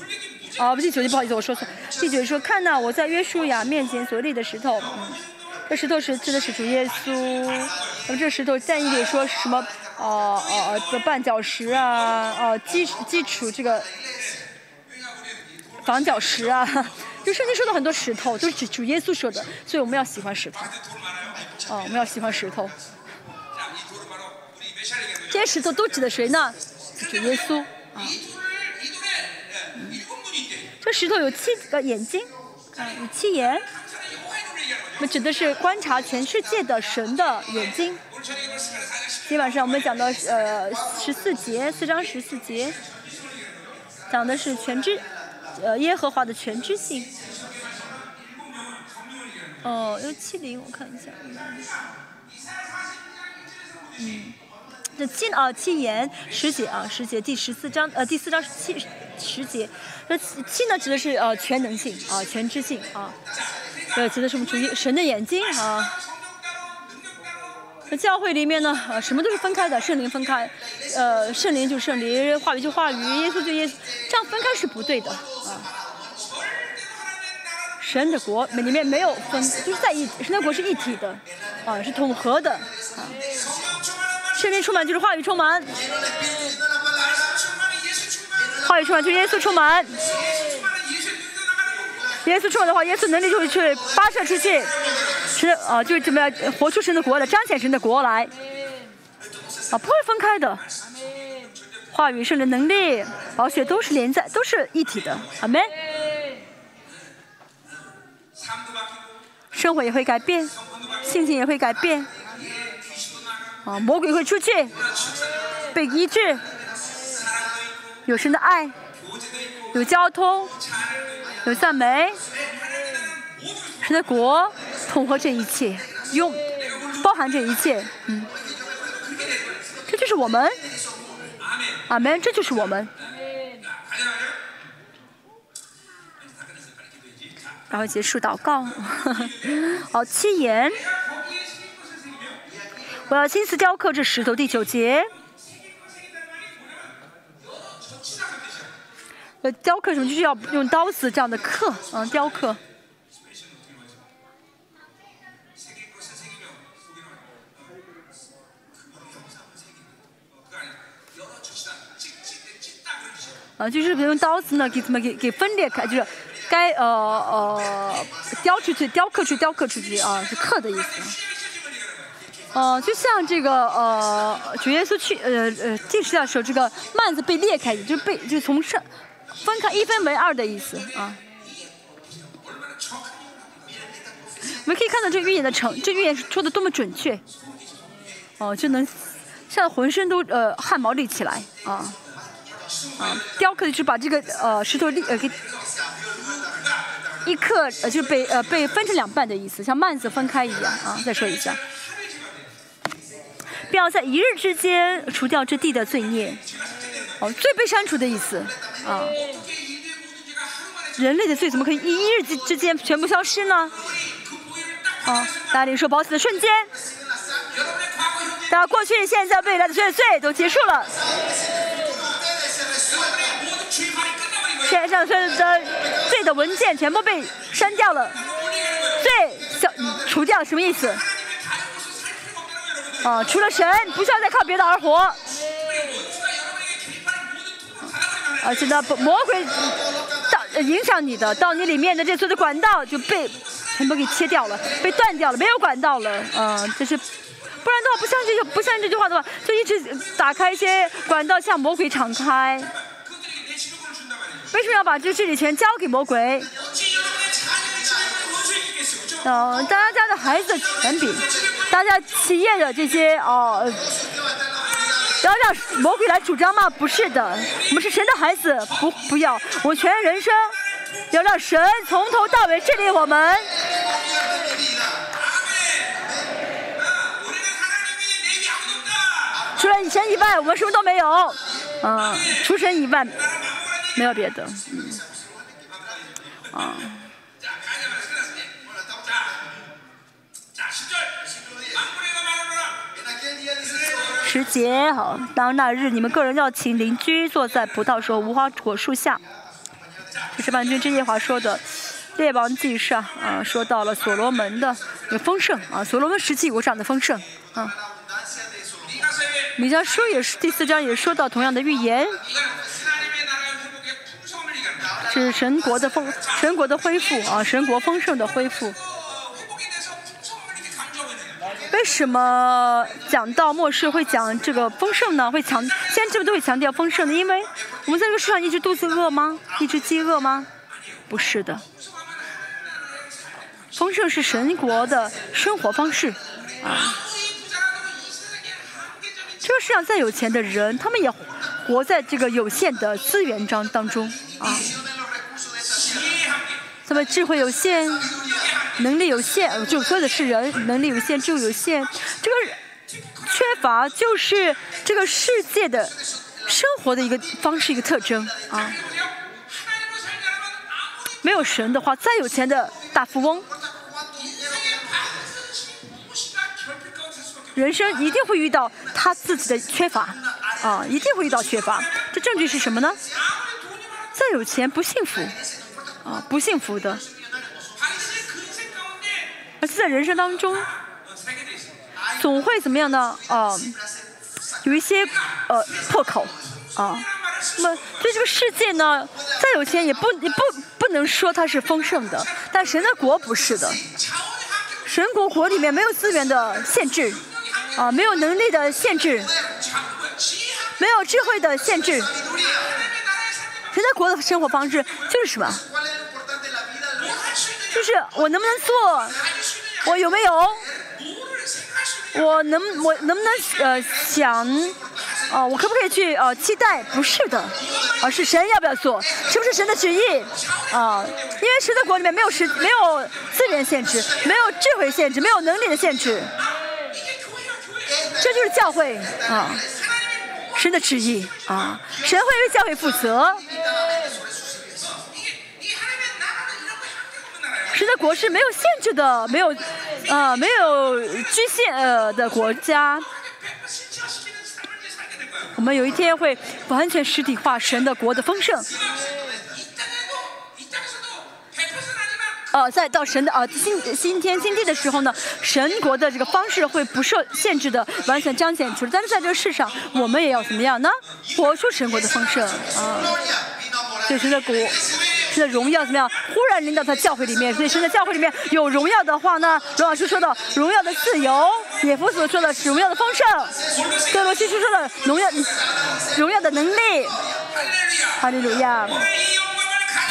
啊，不是九节，不好意思，我说错。第九节说：“看呐我在约书亚面前所立的石头。嗯”这石头是指的是主耶稣。那么这石头，但一点说什么？哦哦哦，这绊脚石啊，哦，基基础这个。防脚石啊，就圣经说的很多石头，就是指主耶稣说的，所以我们要喜欢石头。哦，我们要喜欢石头。这些石头都指的谁呢？指耶稣。啊。这石头有七个眼睛，啊，有七眼。我们指的是观察全世界的神的眼睛。今晚上我们讲到呃十四节四章十四节，讲的是全知，呃耶和华的全知性。哦，六七零我看一下。嗯，这七啊七言十节啊十节第十四章呃第四章七十节，这七呢指的是呃全能性啊全知性啊，指的是什么？主一神的眼睛啊。那教会里面呢，什么都是分开的，圣灵分开，呃，圣灵就圣灵，话语就话语，耶稣就耶稣，这样分开是不对的啊。神的国里面没有分，就是在一，神的国是一体的，啊，是统合的啊。圣灵充满就是话语充满，话语充满就是耶稣充满，耶稣充满的话，耶稣能力就会去发射出去。是啊，就是怎么样活出神的国来，彰显神的国来，啊，不会分开的，话语、圣的能力、宝血都是连在，都是一体的，阿门。生活也会改变，心情也会改变。啊，魔鬼会出去，被医治，有神的爱，有交通，有赞美，神的国统合这一切，用包含这一切，嗯，这就是我们，阿门，这就是我们。然后结束祷告，好，七言。我要亲自雕刻这石头。第九节，呃，雕刻什么？就是要用刀子这样的刻，嗯，雕刻。啊，就是用刀子呢，给怎么给给分裂开，就是该呃呃雕出去，雕刻出，雕刻出去啊，是刻的意思。呃，就像这个呃，主耶稣去呃呃进食的时候，这个幔子被裂开，就被就从上分开一分为二的意思啊。我们可以看到这预言的成，这预言说的多么准确，哦，就能吓得浑身都呃汗毛立起来啊啊！雕刻的是把这个呃石头立呃给一刻呃就是被呃被分成两半的意思，像幔子分开一样啊。再说一下。不要在一日之间除掉这地的罪孽，哦，罪被删除的意思，啊，人类的罪怎么可以一日之之间全部消失呢？啊，大家领受保险的瞬间，大家过去、现在、未来的所有罪都结束了，天上所有的罪的文件全部被删掉了，罪消除掉什么意思？啊，除了神，不需要再靠别的而活。而且呢，魔鬼到影响你的，到你里面的这所有的管道就被全部给切掉了，被断掉了，没有管道了。嗯，就是，不然的话，不相信就不相信这句话的话，就一直打开一些管道向魔鬼敞开。为什么要把这治理权交给魔鬼？嗯，大家家的孩子权柄。大家企业的这些哦，要让魔鬼来主张吗？不是的，我们是神的孩子，不不要，我全人生要让神从头到尾治理我们。除了神以外，我们什么都没有。嗯，除神以外，没有别的。嗯，啊。时节好，当那日你们个人要请邻居坐在葡萄树、无花果树下。这是万军之夜华说的，《列王记上》啊，说到了所罗门的丰盛啊，所罗门时期有这样的丰盛啊。米迦书也是第四章也说到同样的预言，是神国的丰神国的恢复啊，神国丰盛的恢复。为什么讲到末世会讲这个丰盛呢？会强先知们都会强调丰盛的，因为我们在这个世上一直肚子饿吗？一直饥饿吗？不是的，丰盛是神国的生活方式啊。这个世上再有钱的人，他们也活在这个有限的资源当当中啊。他们智慧有限。能力有限，就说的是人能力有限，就有限。这个缺乏就是这个世界的生活的一个方式，一个特征啊。没有神的话，再有钱的大富翁，人生一定会遇到他自己的缺乏，啊，一定会遇到缺乏。这证据是什么呢？再有钱不幸福，啊不幸福的。而是在人生当中总会怎么样呢？啊有一些呃破口。啊那么对这个世界呢再有钱也不也不不能说它是丰盛的。但神的国不是的。神国国里面没有资源的限制。啊没有能力的限制。没有智慧的限制。谁在国的生活方式就是什么？就是我能不能做？我有没有？我能我能不能呃想哦我可不可以去呃期待不是的而是神要不要做是不是神的旨意？啊因为神的国里面没有时没有资源限制没有智慧限制没有能力的限制。这就是教会啊。神的旨意啊，神会为教会负责。神的国是没有限制的，没有呃，没有局限呃的国家。我们有一天会完全实体化神的国的丰盛。呃，在到神的呃新新天新地的时候呢，神国的这个方式会不受限制的完全彰显出来。但是在这个世上，我们也要怎么样呢？活出神国的丰盛啊！对、以，神的国，神的荣耀怎么样？忽然领导在教会里面，所以神的教会里面有荣耀的话呢？罗老师说的荣耀的自由，也夫所说的是荣耀的丰盛，德罗西说说的荣耀荣耀的能力，哈利。路亚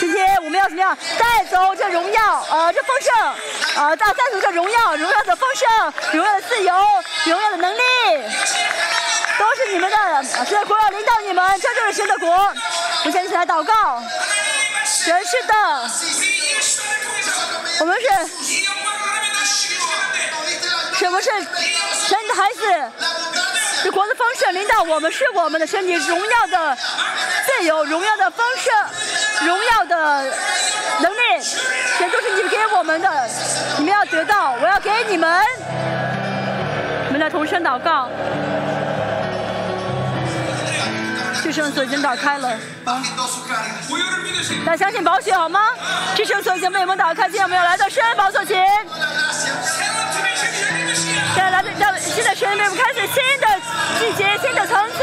今天我们要怎么样带走这荣耀啊，这丰盛啊，带带走这荣耀、荣耀的丰盛、荣耀的自由、荣耀的能力，都是你们的。这国要领导你们，这就是神的国。我们一起来祷告，全是的，我们是，什么是神的孩子？这国的丰盛领导我们，是我们的身体，荣耀的自由，荣耀的丰盛。荣耀的能力，全都是你给我们的，你们要得到，我要给你们。我们来同声祷告，这生索已经打开了，那相信保险好吗？这生索已经被我们打开，今天我们要来到深海保险前，现在来到，现在船里面我们开始新的季节，新的层次，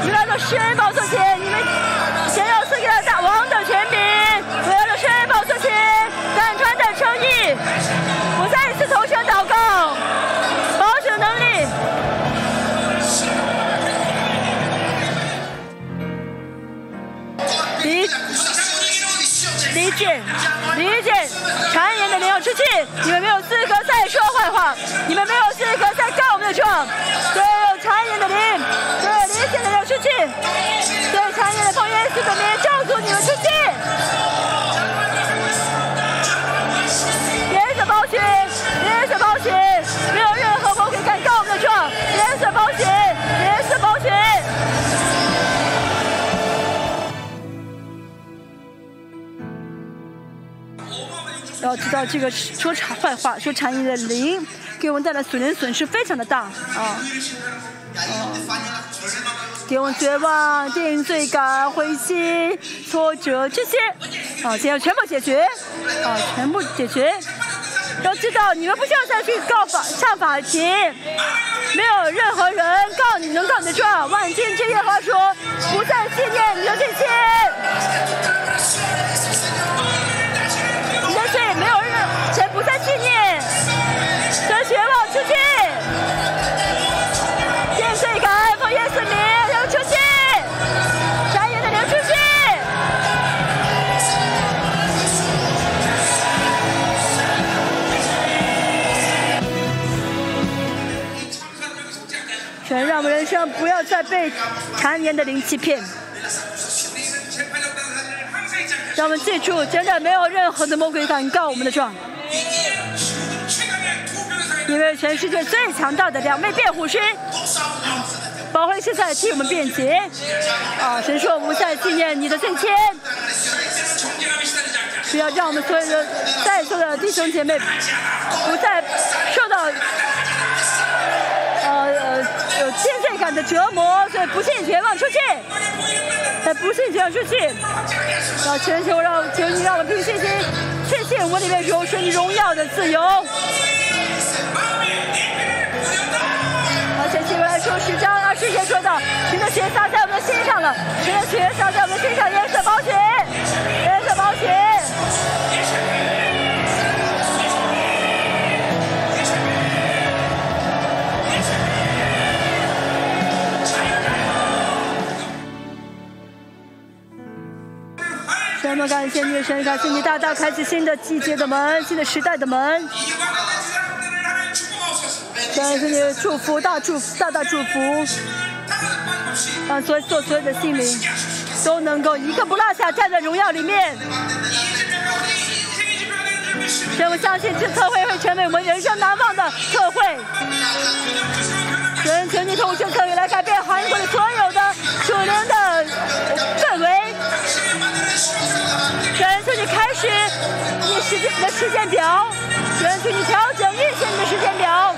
我们来到深海保险前。离间，离间，谗言的灵要出去！你们没有资格再说坏话，你们没有资格再告我们的状。所有谗言的灵，所有离间的要出去！所有谗言的奉耶稣的名咒诅你们出去！要知道这个说谗坏话、说谗言的灵，给我们带来损人损失非常的大啊！Y ahí donde falla la justicia. 给我们绝望、定罪感、灰心、挫折这些啊，现在全部解决啊，全部解决。要知道，你们不需要再去告法上法庭，没有任何人告你能告你的状。万金之耶和华说，不再纪念你的罪愆，不要再被谗言的灵欺骗，让我们记住，真的没有任何的魔鬼敢告我们的状，因为全世界最强大的两位辩护师，保护现在替我们辩解，啊，神说我们在纪念你的圣签，不要让我们所有的在座的弟兄姐妹不再。感的折磨，所以不信绝望出去，不信绝望出去。要全球让求你让我凭信心确信我里面有神你荣耀的自由。而且希伯来说十章二十节说到，神的血洒在我们的心上了，神的血洒在我们的心上，颜色宝血，们感谢你的神，感谢你大大开启新的季节的门，新的时代的门。感谢你祝福，大祝福，大大祝福，让所做所有的心灵都能够一个不落下，站在荣耀里面。我相信这特会会成为我们人生难忘的特会。神，请你同学可以来改变韩国的所有的属灵的。选择你开始你时间你的时间表选择你调整一行你的时间表。